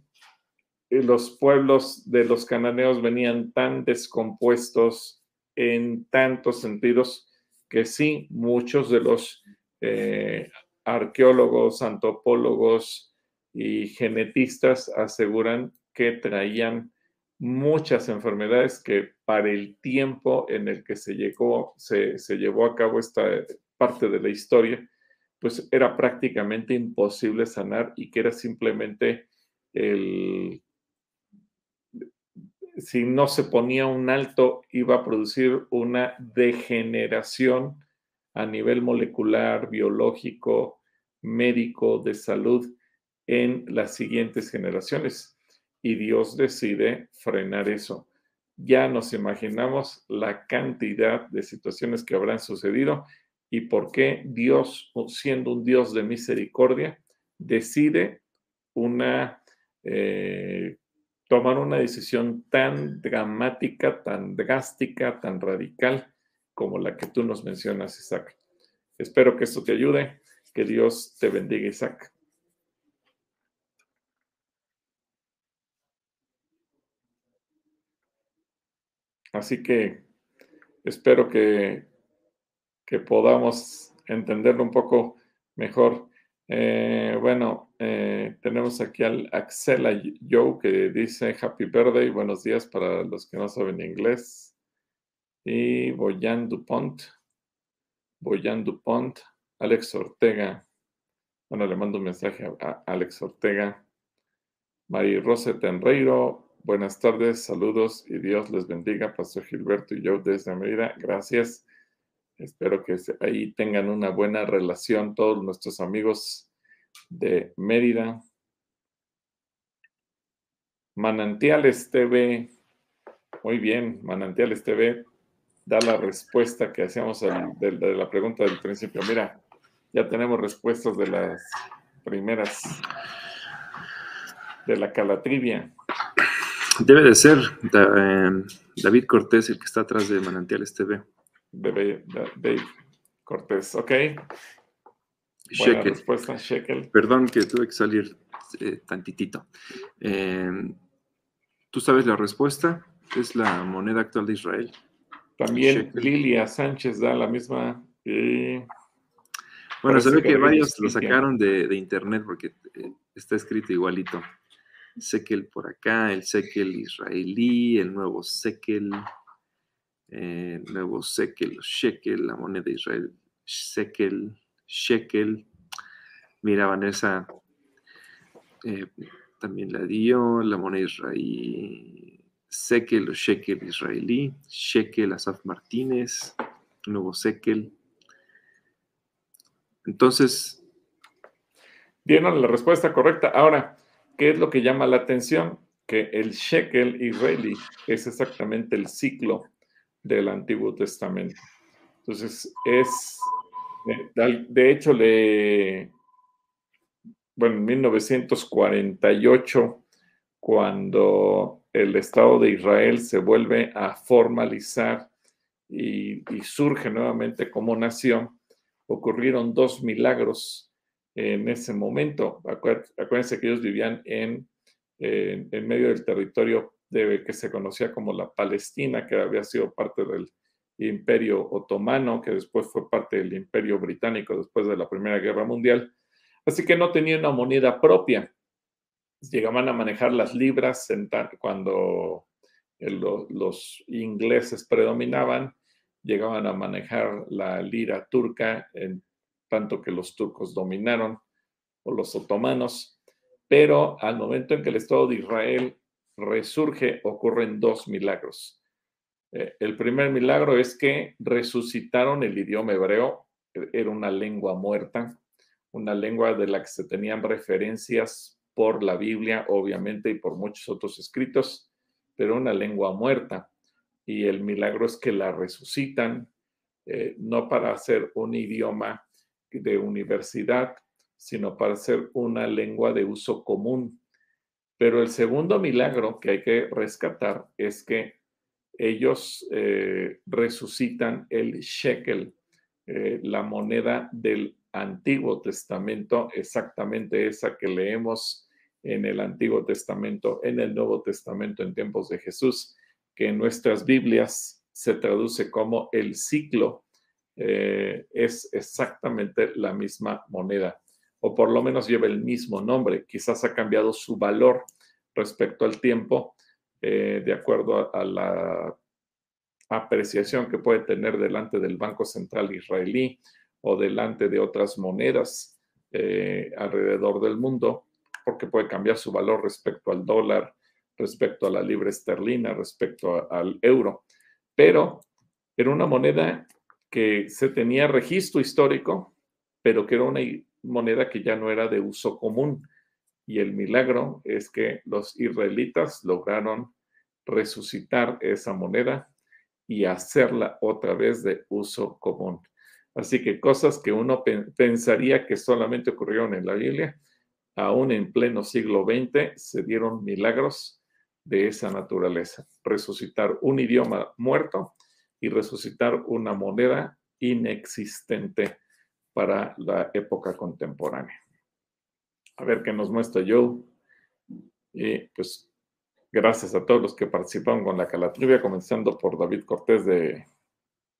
eh, los pueblos de los cananeos venían tan descompuestos en tantos sentidos que sí, muchos de los eh, arqueólogos, antropólogos, y genetistas aseguran que traían muchas enfermedades que para el tiempo en el que se, llegó, se, llevó a cabo esta parte de la historia, pues era prácticamente imposible sanar y que era simplemente el, si no se ponía un alto, iba a producir una degeneración a nivel molecular, biológico, médico, de salud, en las siguientes generaciones. Y Dios decide frenar eso. Ya nos imaginamos la cantidad de situaciones que habrán sucedido y por qué Dios, siendo un Dios de misericordia, decide una, eh, tomar una decisión tan dramática, tan drástica, tan radical como la que tú nos mencionas, Isaac. Espero que esto te ayude. Que Dios te bendiga, Isaac. Así que espero que, que podamos entenderlo un poco mejor. Eh, bueno, eh, tenemos aquí al Axela Joe que dice Happy Birthday, buenos días para los que no saben inglés. Y Boyan Dupont, Boyan Dupont, Alex Ortega. Bueno, le mando un mensaje a, Alex Ortega. Mari Rose Tenreiro, Buenas tardes, saludos y Dios les bendiga, Pastor Gilberto y yo desde Mérida. Gracias. Espero que ahí tengan una buena relación todos nuestros amigos de Mérida. Manantiales TV. Muy bien, Manantiales TV da la respuesta que hacíamos de, la pregunta del principio. Mira, ya tenemos respuestas de las primeras de la calatrivia. Debe de ser em, David Cortés el que está atrás de Manantiales TV. David, Cortés, ok. Buena respuesta, Shekel. Perdón que tuve que salir eh, tantitito. Em, ¿Tú sabes la respuesta? Es la moneda actual de Israel. También Lilia Sánchez da la misma. bueno, se ve que varios lo sacaron de, internet porque eh, está escrito igualito. Sekel por acá, el Sekel israelí, el nuevo Sekel, el nuevo Sekel, Shekel, la moneda de Israel, Sekel, Shekel. Mira, Vanessa eh, también la dio, la moneda israelí, Sekel o Shekel israelí, Shekel Asaf Martínez, nuevo Sekel. Entonces. Dieron la respuesta correcta. Ahora, ¿qué es lo que llama la atención? Que el Shekel israelí es exactamente el ciclo del Antiguo Testamento. Entonces, es. De hecho, le. Bueno, en 1948, cuando el Estado de Israel se vuelve a formalizar y, surge nuevamente como nación, ocurrieron dos milagros en ese momento. Acuérdense que ellos vivían en, en, medio del territorio de, que se conocía como la Palestina, que había sido parte del imperio otomano, que después fue parte del imperio británico después de la Primera Guerra Mundial. Así que no tenían una moneda propia llegaban a manejar las libras cuando los ingleses predominaban, llegaban a manejar la lira turca, en tanto que los turcos dominaron, o los otomanos, pero al momento en que el Estado de Israel resurge, ocurren dos milagros. Eh, el primer milagro es que resucitaron el idioma hebreo, era una lengua muerta, una lengua de la que se tenían referencias por la Biblia, obviamente, y por muchos otros escritos, pero una lengua muerta. Y el milagro es que la resucitan, eh, no para hacer un idioma de universidad, sino para ser una lengua de uso común. Pero el segundo milagro que hay que rescatar es que ellos eh, resucitan el shekel, eh, la moneda del Antiguo Testamento, exactamente esa que leemos en el Antiguo Testamento, en el Nuevo Testamento en tiempos de Jesús, que en nuestras Biblias se traduce como el ciclo, eh, es exactamente la misma moneda, o por lo menos lleva el mismo nombre, quizás ha cambiado su valor respecto al tiempo, eh, de acuerdo a la apreciación que puede tener delante del Banco Central israelí o delante de otras monedas eh, alrededor del mundo, porque puede cambiar su valor respecto al dólar, respecto a la libra esterlina, respecto al euro. Pero era una moneda que se tenía registro histórico, pero que era una moneda que ya no era de uso común. Y el milagro es que los israelitas lograron resucitar esa moneda y hacerla otra vez de uso común. Así que cosas que uno pensaría que solamente ocurrieron en la Biblia, aún en pleno siglo XX se dieron milagros de esa naturaleza. Resucitar un idioma muerto y resucitar una moneda inexistente para la época contemporánea. A ver qué nos muestra Joe. Y pues gracias a todos los que participaron con la calatrivia, comenzando por David Cortés de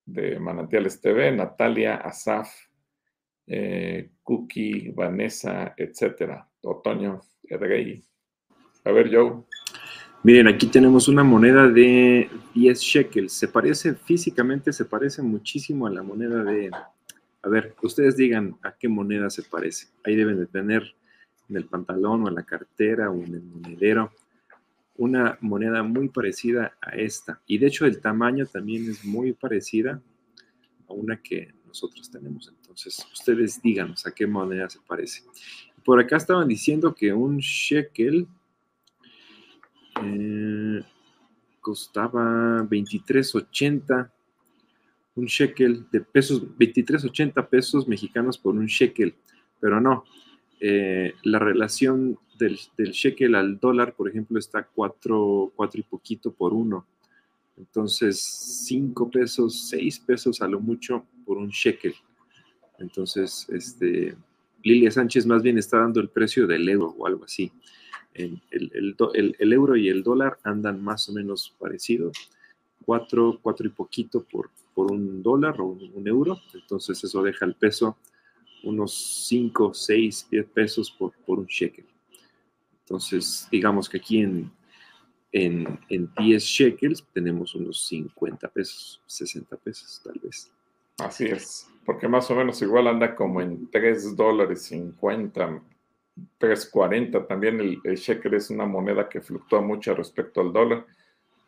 de Manantiales TV, Natalia, Asaf, eh, Cookie, Vanessa, etcétera. Otoño, Edgay. A ver, Joe. Miren, aquí tenemos una moneda de 10 shekels. Se parece físicamente, se parece muchísimo a la moneda de. A ver, ustedes digan a qué moneda se parece. Ahí deben de tener en el pantalón o en la cartera o en el monedero una moneda muy parecida a esta. Y de hecho el tamaño también es muy parecida a una que nosotros tenemos. Entonces, ustedes díganos a qué moneda se parece. Por acá estaban diciendo que un shekel eh, costaba 23.80, un shekel de pesos, 23.80 pesos mexicanos por un shekel, pero no, eh, la relación del, shekel al dólar, por ejemplo, está cuatro, cuatro y poquito por uno. Entonces, cinco pesos, seis pesos a lo mucho por un shekel. Entonces, este, Lilia Sánchez más bien está dando el precio del euro o algo así. El, el, euro y el dólar andan más o menos parecidos. Cuatro, cuatro y poquito por, por un dólar o un, euro. Entonces eso deja el peso unos 5, 6, 10 pesos por, por un shekel. Entonces, digamos que aquí en, en, en 10 shekels tenemos unos 50 pesos, 60 pesos tal vez. Así es, porque más o menos igual anda como en 3 dólares 50, 3.40. También el, el, shekel es una moneda que fluctúa mucho respecto al dólar.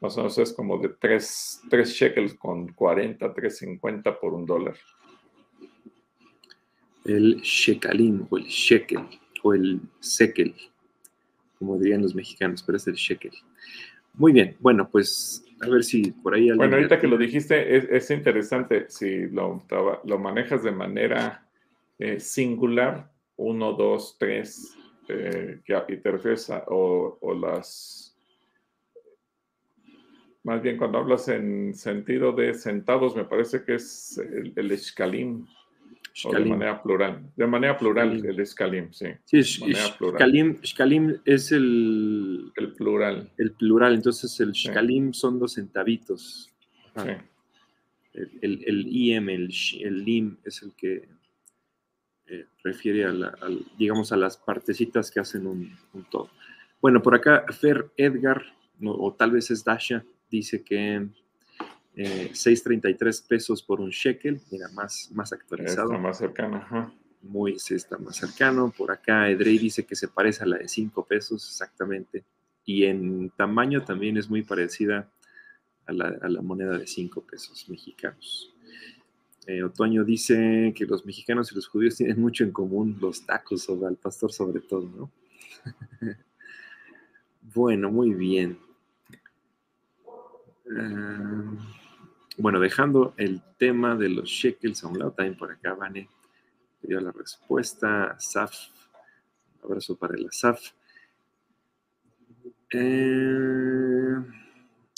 Más o menos es como de 3, 3 shekels con 40, 3.50 por un dólar. El shekalim o el shekel o el sekel, como dirían los mexicanos, pero es el shekel. Muy bien, bueno, pues a ver si por ahí... Bueno, ahorita que lo dijiste, es, interesante si lo, lo, manejas de manera eh, singular, uno, dos, tres, eh, y te refieres a, o, las... Más bien cuando hablas en sentido de centavos, me parece que es el, el de manera plural. De manera plural, el escalim, sí. Sí, shkalim, es el... El plural. El plural, entonces el shkalim son dos centavitos. Sí. El, el, IM, el, el LIM es el que eh, refiere a, la, digamos, a las partecitas que hacen un, un, todo. Bueno, por acá Fer Edgar, o tal vez es Dasha, dice que 6.33 eh, pesos por un shekel, mira, más, más actualizado. Está más cercano, ajá. Muy, sí, está más cercano. Por acá Edrey dice que se parece a la de 5 pesos, exactamente. Y en tamaño también es muy parecida a la, moneda de 5 pesos mexicanos. Eh, Otoño dice que los mexicanos y los judíos tienen mucho en común, los tacos, o al pastor sobre todo, ¿no? bueno, muy bien. Ah, bueno, dejando el tema de los shekels a un lado, también por acá Vane dio la respuesta. SAF, un abrazo para el SAF. Eh,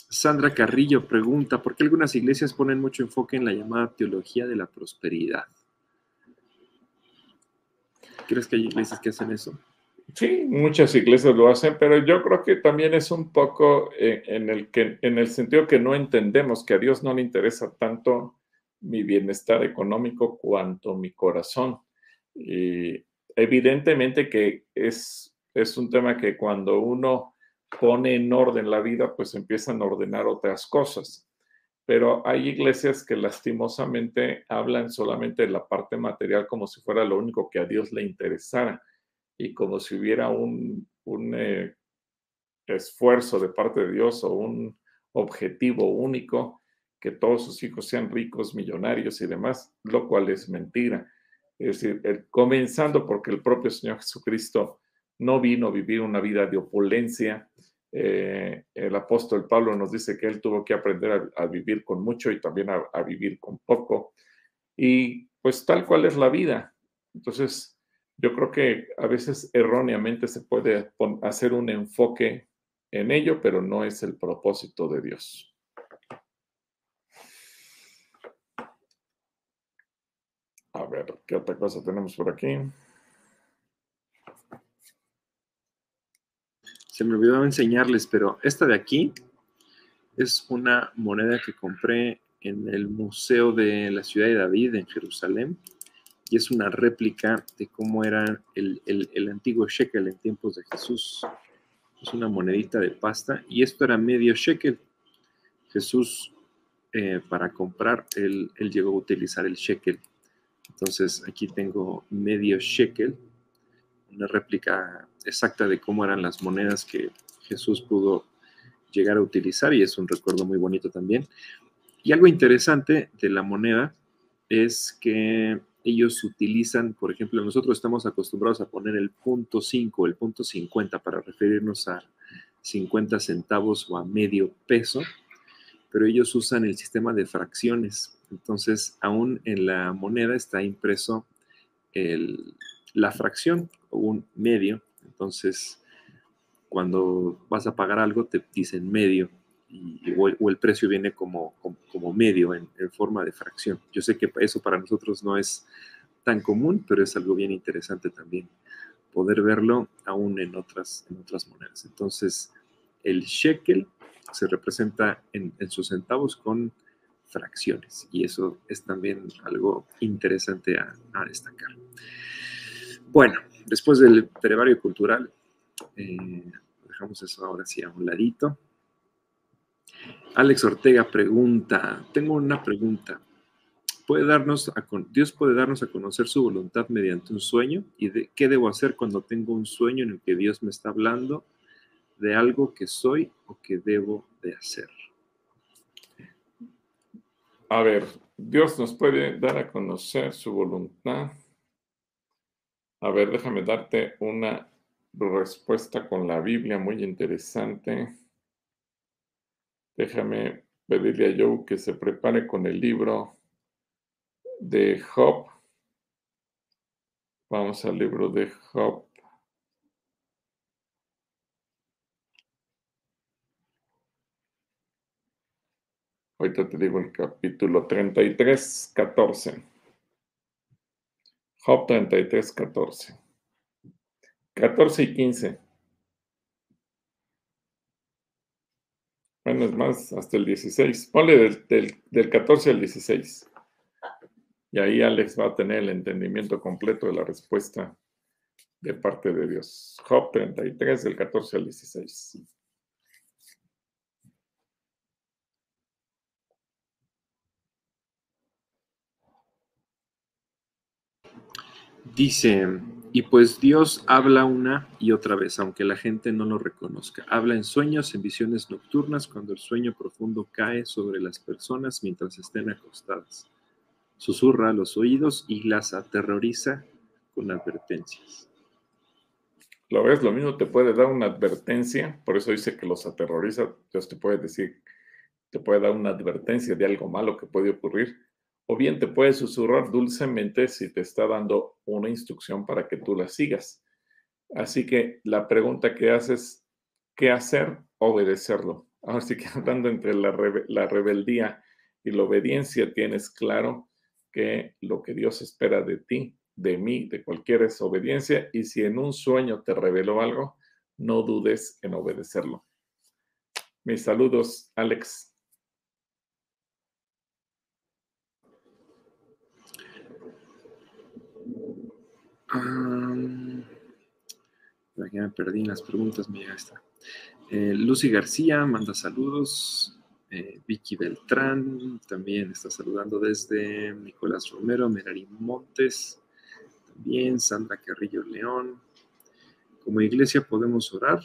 Sandra Carrillo pregunta, ¿por qué algunas iglesias ponen mucho enfoque en la llamada teología de la prosperidad? ¿Crees que hay iglesias que hacen eso? Sí, muchas iglesias lo hacen, pero yo creo que también es un poco eh, en, el que, en el sentido que no entendemos que a Dios no le interesa tanto mi bienestar económico cuanto mi corazón. Y evidentemente que es, es un tema que cuando uno pone en orden la vida, pues empiezan a ordenar otras cosas. Pero hay iglesias que lastimosamente hablan solamente de la parte material como si fuera lo único que a Dios le interesara y como si hubiera un, eh, esfuerzo de parte de Dios o un objetivo único que todos sus hijos sean ricos, millonarios y demás, lo cual es mentira. Es decir, comenzando porque el propio Señor Jesucristo no vino a vivir una vida de opulencia. Eh, el apóstol Pablo nos dice que él tuvo que aprender a, vivir con mucho y también a, a, vivir con poco. Y pues tal cual es la vida. Entonces, yo creo que a veces erróneamente se puede hacer un enfoque en ello, pero no es el propósito de Dios. A ver, ¿qué otra cosa tenemos por aquí? Se me olvidó enseñarles, pero esta de aquí es una moneda que compré en el Museo de la Ciudad de David en Jerusalén y es una réplica de cómo era el, antiguo shekel en tiempos de Jesús. Es una monedita de pasta y esto era medio shekel. Jesús, eh, para comprar, él, llegó a utilizar el shekel. Entonces aquí tengo medio shekel, una réplica exacta de cómo eran las monedas que Jesús pudo llegar a utilizar y es un recuerdo muy bonito también. Y algo interesante de la moneda es que ellos utilizan, por ejemplo, nosotros estamos acostumbrados a poner el punto 5, el punto 50 para referirnos a 50 centavos o a medio peso, pero ellos usan el sistema de fracciones. Entonces, aún en la moneda está impreso la fracción o un medio. Entonces, cuando vas a pagar algo, te dicen medio o, el, precio viene como, como, medio en, forma de fracción. Yo sé que eso para nosotros no es tan común, pero es algo bien interesante también poder verlo aún en otras, en otras monedas. Entonces, el shekel se representa en, sus centavos con fracciones y eso es también algo interesante a, destacar. Bueno, después del brevario cultural, eh, dejamos eso ahora sí a un ladito. Alex Ortega pregunta, tengo una pregunta. ¿Puede darnos a, ¿Dios puede darnos a conocer su voluntad mediante un sueño? ¿Y de, qué debo hacer cuando tengo un sueño en el que Dios me está hablando de algo que soy o que debo de hacer? A ver, Dios nos puede dar a conocer su voluntad. A ver, déjame darte una respuesta con la Biblia muy interesante. Déjame pedirle a Joe que se prepare con el libro de Job. Vamos al libro de Job. Ahorita te digo el capítulo 33, 14. Job 33, 14. 14 y 15. Bueno, es más, hasta el 16. Ponle del, del, 14 al 16. Y ahí Alex va a tener el entendimiento completo de la respuesta de parte de Dios. Job 33, del 14 al 16. Dice, y pues Dios habla una y otra vez, aunque la gente no lo reconozca. Habla en sueños, en visiones nocturnas, cuando el sueño profundo cae sobre las personas mientras estén acostadas. Susurra a los oídos y las aterroriza con advertencias. Lo ves, lo mismo te puede dar una advertencia, por eso dice que los aterroriza. Dios te puede decir, te puede dar una advertencia de algo malo que puede ocurrir o bien te puede susurrar dulcemente si te está dando una instrucción para que tú la sigas. Así que la pregunta que haces, ¿qué hacer? Obedecerlo. Así que andando entre la, la rebeldía y la obediencia, tienes claro que lo que Dios espera de ti, de mí, de cualquiera es obediencia. Y si en un sueño te reveló algo, no dudes en obedecerlo. Mis saludos, Alex. Aquí me perdí en las preguntas, mira, está. Eh, Lucy García manda saludos. Eh, Vicky Beltrán también está saludando desde Nicolás Romero, Merari Montes, también Sandra Carrillo León. Como iglesia podemos orar.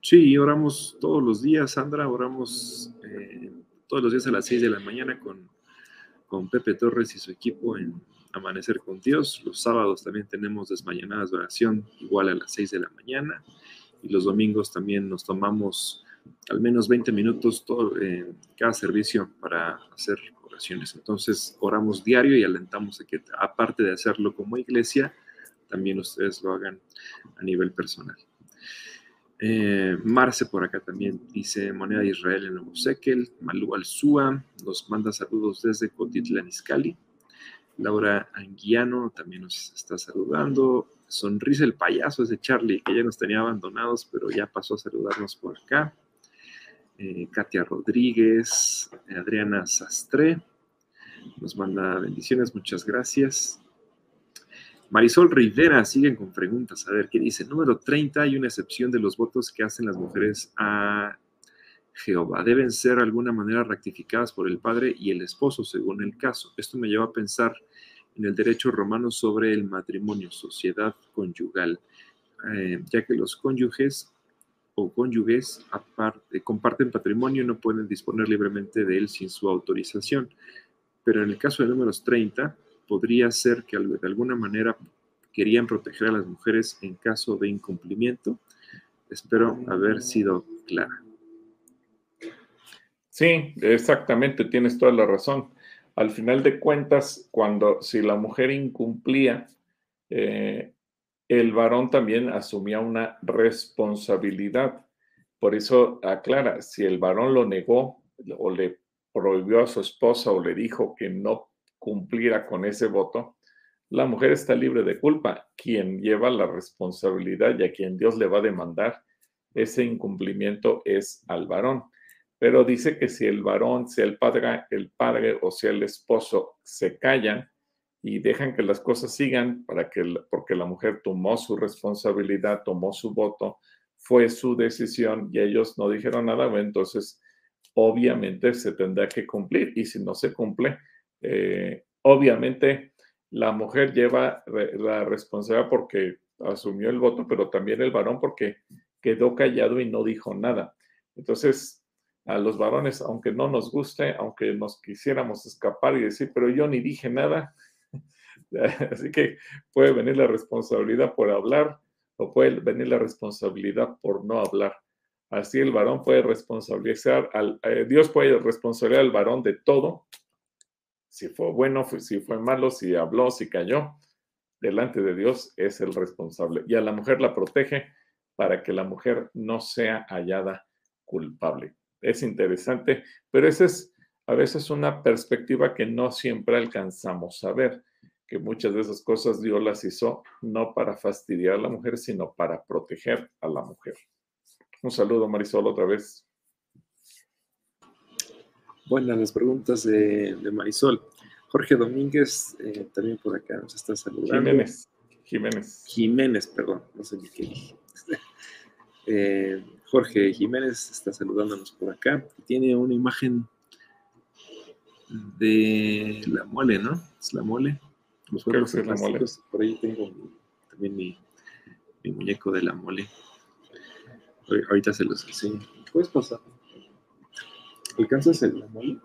Sí, oramos todos los días, Sandra, oramos eh, todos los días a las 6 de la mañana con, con Pepe Torres y su equipo en Amanecer con Dios. Los sábados también tenemos desmañanadas de oración igual a las 6 de la mañana. Y los domingos también nos tomamos al menos 20 minutos todo, eh, cada servicio para hacer oraciones. Entonces oramos diario y alentamos a que aparte de hacerlo como iglesia, también ustedes lo hagan a nivel personal. Eh, Marce por acá también dice Moneda de Israel en Nuevo Sekel. Malú Alzúa nos manda saludos desde Cotitlán Izcalli. Laura Anguiano también nos está saludando. Sonrisa el payaso ese Charlie, que ya nos tenía abandonados, pero ya pasó a saludarnos por acá. Eh, Katia Rodríguez, Adriana Sastre, nos manda bendiciones, muchas gracias. Marisol Rivera, siguen con preguntas. A ver, ¿qué dice? Número 30, hay una excepción de los votos que hacen las mujeres a Jehová. Deben ser de alguna manera rectificadas por el padre y el esposo, según el caso. Esto me lleva a pensar en el derecho romano sobre el matrimonio, sociedad conyugal, eh, ya que los cónyuges o cónyuges aparte, comparten patrimonio y no pueden disponer libremente de él sin su autorización. Pero en el caso de números 30, podría ser que de alguna manera querían proteger a las mujeres en caso de incumplimiento. Espero haber sido clara. Sí, exactamente, tienes toda la razón. Al final de cuentas, cuando si la mujer incumplía eh, el varón también asumía una responsabilidad. Por eso aclara, si el varón lo negó o le prohibió a su esposa o le dijo que no cumpliera con ese voto, la mujer está libre de culpa. Quien lleva la responsabilidad y a quien Dios le va a demandar ese incumplimiento es al varón. Pero dice que si el varón, sea el padre, el padre o sea el esposo se callan y dejan que las cosas sigan para que, porque la mujer tomó su responsabilidad, tomó su voto, fue su decisión y ellos no dijeron nada, entonces obviamente se tendrá que cumplir y si no se cumple, eh, obviamente la mujer lleva la responsabilidad porque asumió el voto, pero también el varón porque quedó callado y no dijo nada. Entonces, a los varones, aunque no nos guste, aunque nos quisiéramos escapar y decir, pero yo ni dije nada, así que puede venir la responsabilidad por hablar o puede venir la responsabilidad por no hablar. Así el varón puede responsabilizar, al, eh, Dios puede responsabilizar al varón de todo, si fue bueno, si fue malo, si habló, si cayó, delante de Dios es el responsable. Y a la mujer la protege para que la mujer no sea hallada culpable. Es interesante, pero esa es a veces una perspectiva que no siempre alcanzamos a ver, que muchas de esas cosas Dios las hizo no para fastidiar a la mujer, sino para proteger a la mujer. Un saludo, Marisol, otra vez. Buenas las preguntas de, Marisol. Jorge Domínguez eh, también por acá nos está saludando. Jiménez. Jiménez. Jiménez, perdón, no sé ni qué dije. Eh, Jorge Jiménez está saludándonos por acá. Tiene una imagen de la mole, ¿no? Es la mole. Los juegos la mole. Por ahí tengo también mi, muñeco de la mole. Ahorita se los enseño. ¿Puedes pasar? ¿Alcanzas el la mole?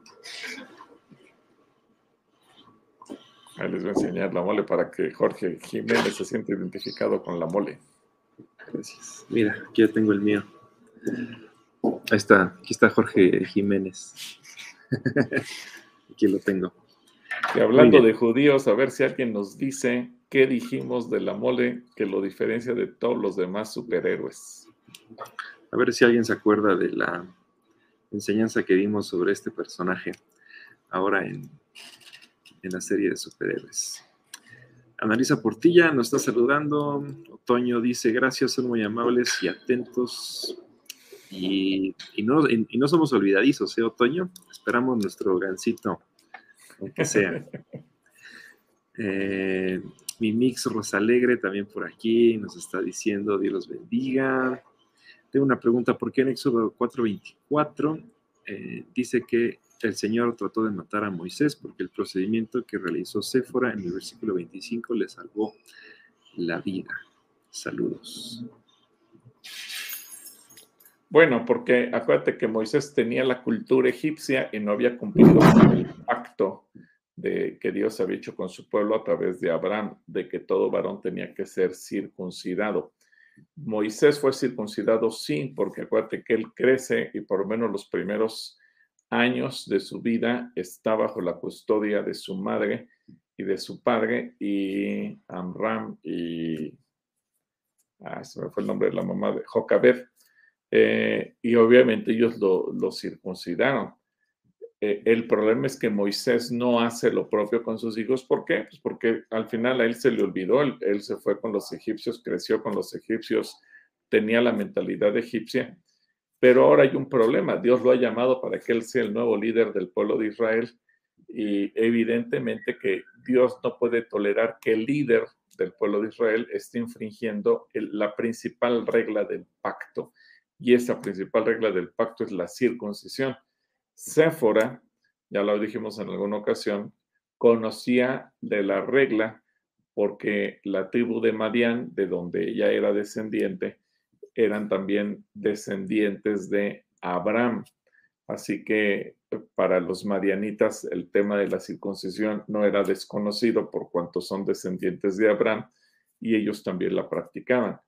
Ahí les voy a enseñar la mole para que Jorge Jiménez se siente identificado con la mole. Gracias. Mira, aquí ya tengo el mío. Ahí está, aquí está Jorge Jiménez. aquí lo tengo. Y hablando de judíos, a ver si alguien nos dice qué dijimos de la mole que lo diferencia de todos los demás superhéroes. A ver si alguien se acuerda de la enseñanza que dimos sobre este personaje ahora en, en la serie de superhéroes. Analisa Portilla nos está saludando. Otoño dice, gracias, son muy amables y atentos. Y, no, no somos olvidadizos, ¿eh, Otoño? Esperamos nuestro gancito, aunque sea. Eh, mi mix Rosalegre también por aquí nos está diciendo, Dios los bendiga. Tengo una pregunta, ¿por qué en Éxodo 4.24 eh, dice que el Señor trató de matar a Moisés porque el procedimiento que realizó Séfora en el versículo 25 le salvó la vida. Saludos. Bueno, porque acuérdate que Moisés tenía la cultura egipcia y no había cumplido el pacto de que Dios había hecho con su pueblo a través de Abraham, de que todo varón tenía que ser circuncidado. Moisés fue circuncidado sí, porque acuérdate que él crece y por lo menos los primeros años de su vida está bajo la custodia de su madre y de su padre y Amram y ah, se me fue el nombre de la mamá de Jocabed eh, y obviamente ellos lo, circuncidaron. Eh, el problema es que Moisés no hace lo propio con sus hijos. ¿Por qué? Pues porque al final a él se le olvidó, él se fue con los egipcios, creció con los egipcios, tenía la mentalidad egipcia pero ahora hay un problema. Dios lo ha llamado para que él sea el nuevo líder del pueblo de Israel y evidentemente que Dios no puede tolerar que el líder del pueblo de Israel esté infringiendo la principal regla del pacto. Y esa principal regla del pacto es la circuncisión. Séfora, ya lo dijimos en alguna ocasión, conocía de la regla porque la tribu de Madián, de donde ella era descendiente, eran también descendientes de Abraham. Así que eh, para los marianitas el tema de la circuncisión no era desconocido por cuanto son descendientes de Abraham y ellos también la practicaban.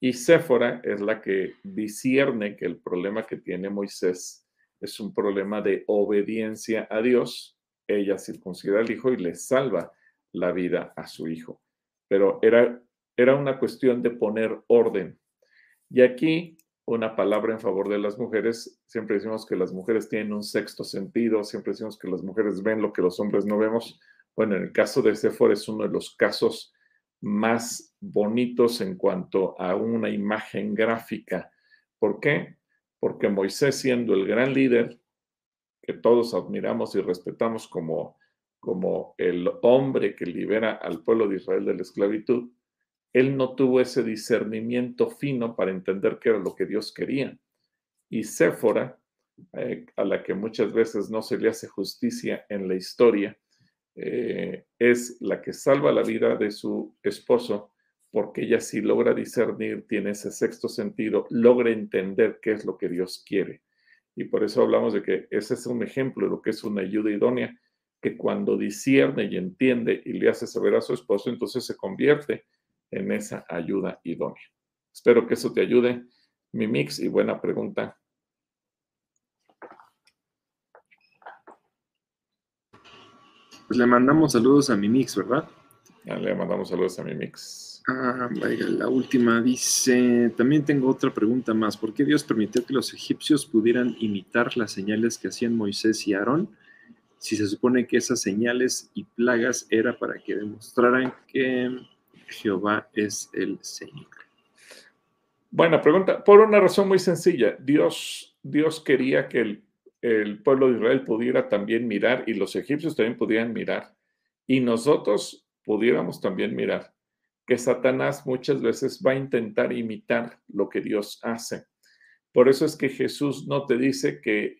Y Séfora es la que discierne que el problema que tiene Moisés es un problema de obediencia a Dios. Ella circuncida al hijo y le salva la vida a su hijo. pero era, era una cuestión de poner orden. Y aquí una palabra en favor de las mujeres. Siempre decimos que las mujeres tienen un sexto sentido, siempre decimos que las mujeres ven lo que los hombres no vemos. Bueno, en el caso de Sephora es uno de los casos más bonitos en cuanto a una imagen gráfica. ¿Por qué? Porque Moisés, siendo el gran líder que todos admiramos y respetamos como, como el hombre que libera al pueblo de Israel de la esclavitud, él no tuvo ese discernimiento fino para entender qué era lo que Dios quería. Y Séfora, eh, a la que muchas veces no se le hace justicia en la historia, eh, es la que salva la vida de su esposo porque ella sí logra discernir, tiene ese sexto sentido, logra entender qué es lo que Dios quiere. Y por eso hablamos de que ese es un ejemplo de lo que es una ayuda idónea, que cuando discierne y entiende y le hace saber a su esposo, entonces se convierte en esa ayuda idónea. Espero que eso te ayude, mi mix, y buena pregunta. Pues le mandamos saludos a mi mix, ¿verdad? le mandamos saludos a mi mix. Ah, vaya, la última dice, también tengo otra pregunta más. ¿Por qué Dios permitió que los egipcios pudieran imitar las señales que hacían Moisés y Aarón? Si se supone que esas señales y plagas era para que demostraran que Jehová es el Señor? Buena pregunta. Por una razón muy sencilla. Dios, Dios quería que el, el pueblo de Israel pudiera también mirar y los egipcios también pudieran mirar y nosotros pudiéramos también mirar que Satanás muchas veces va a intentar imitar lo que Dios hace. Por eso es que Jesús no te dice que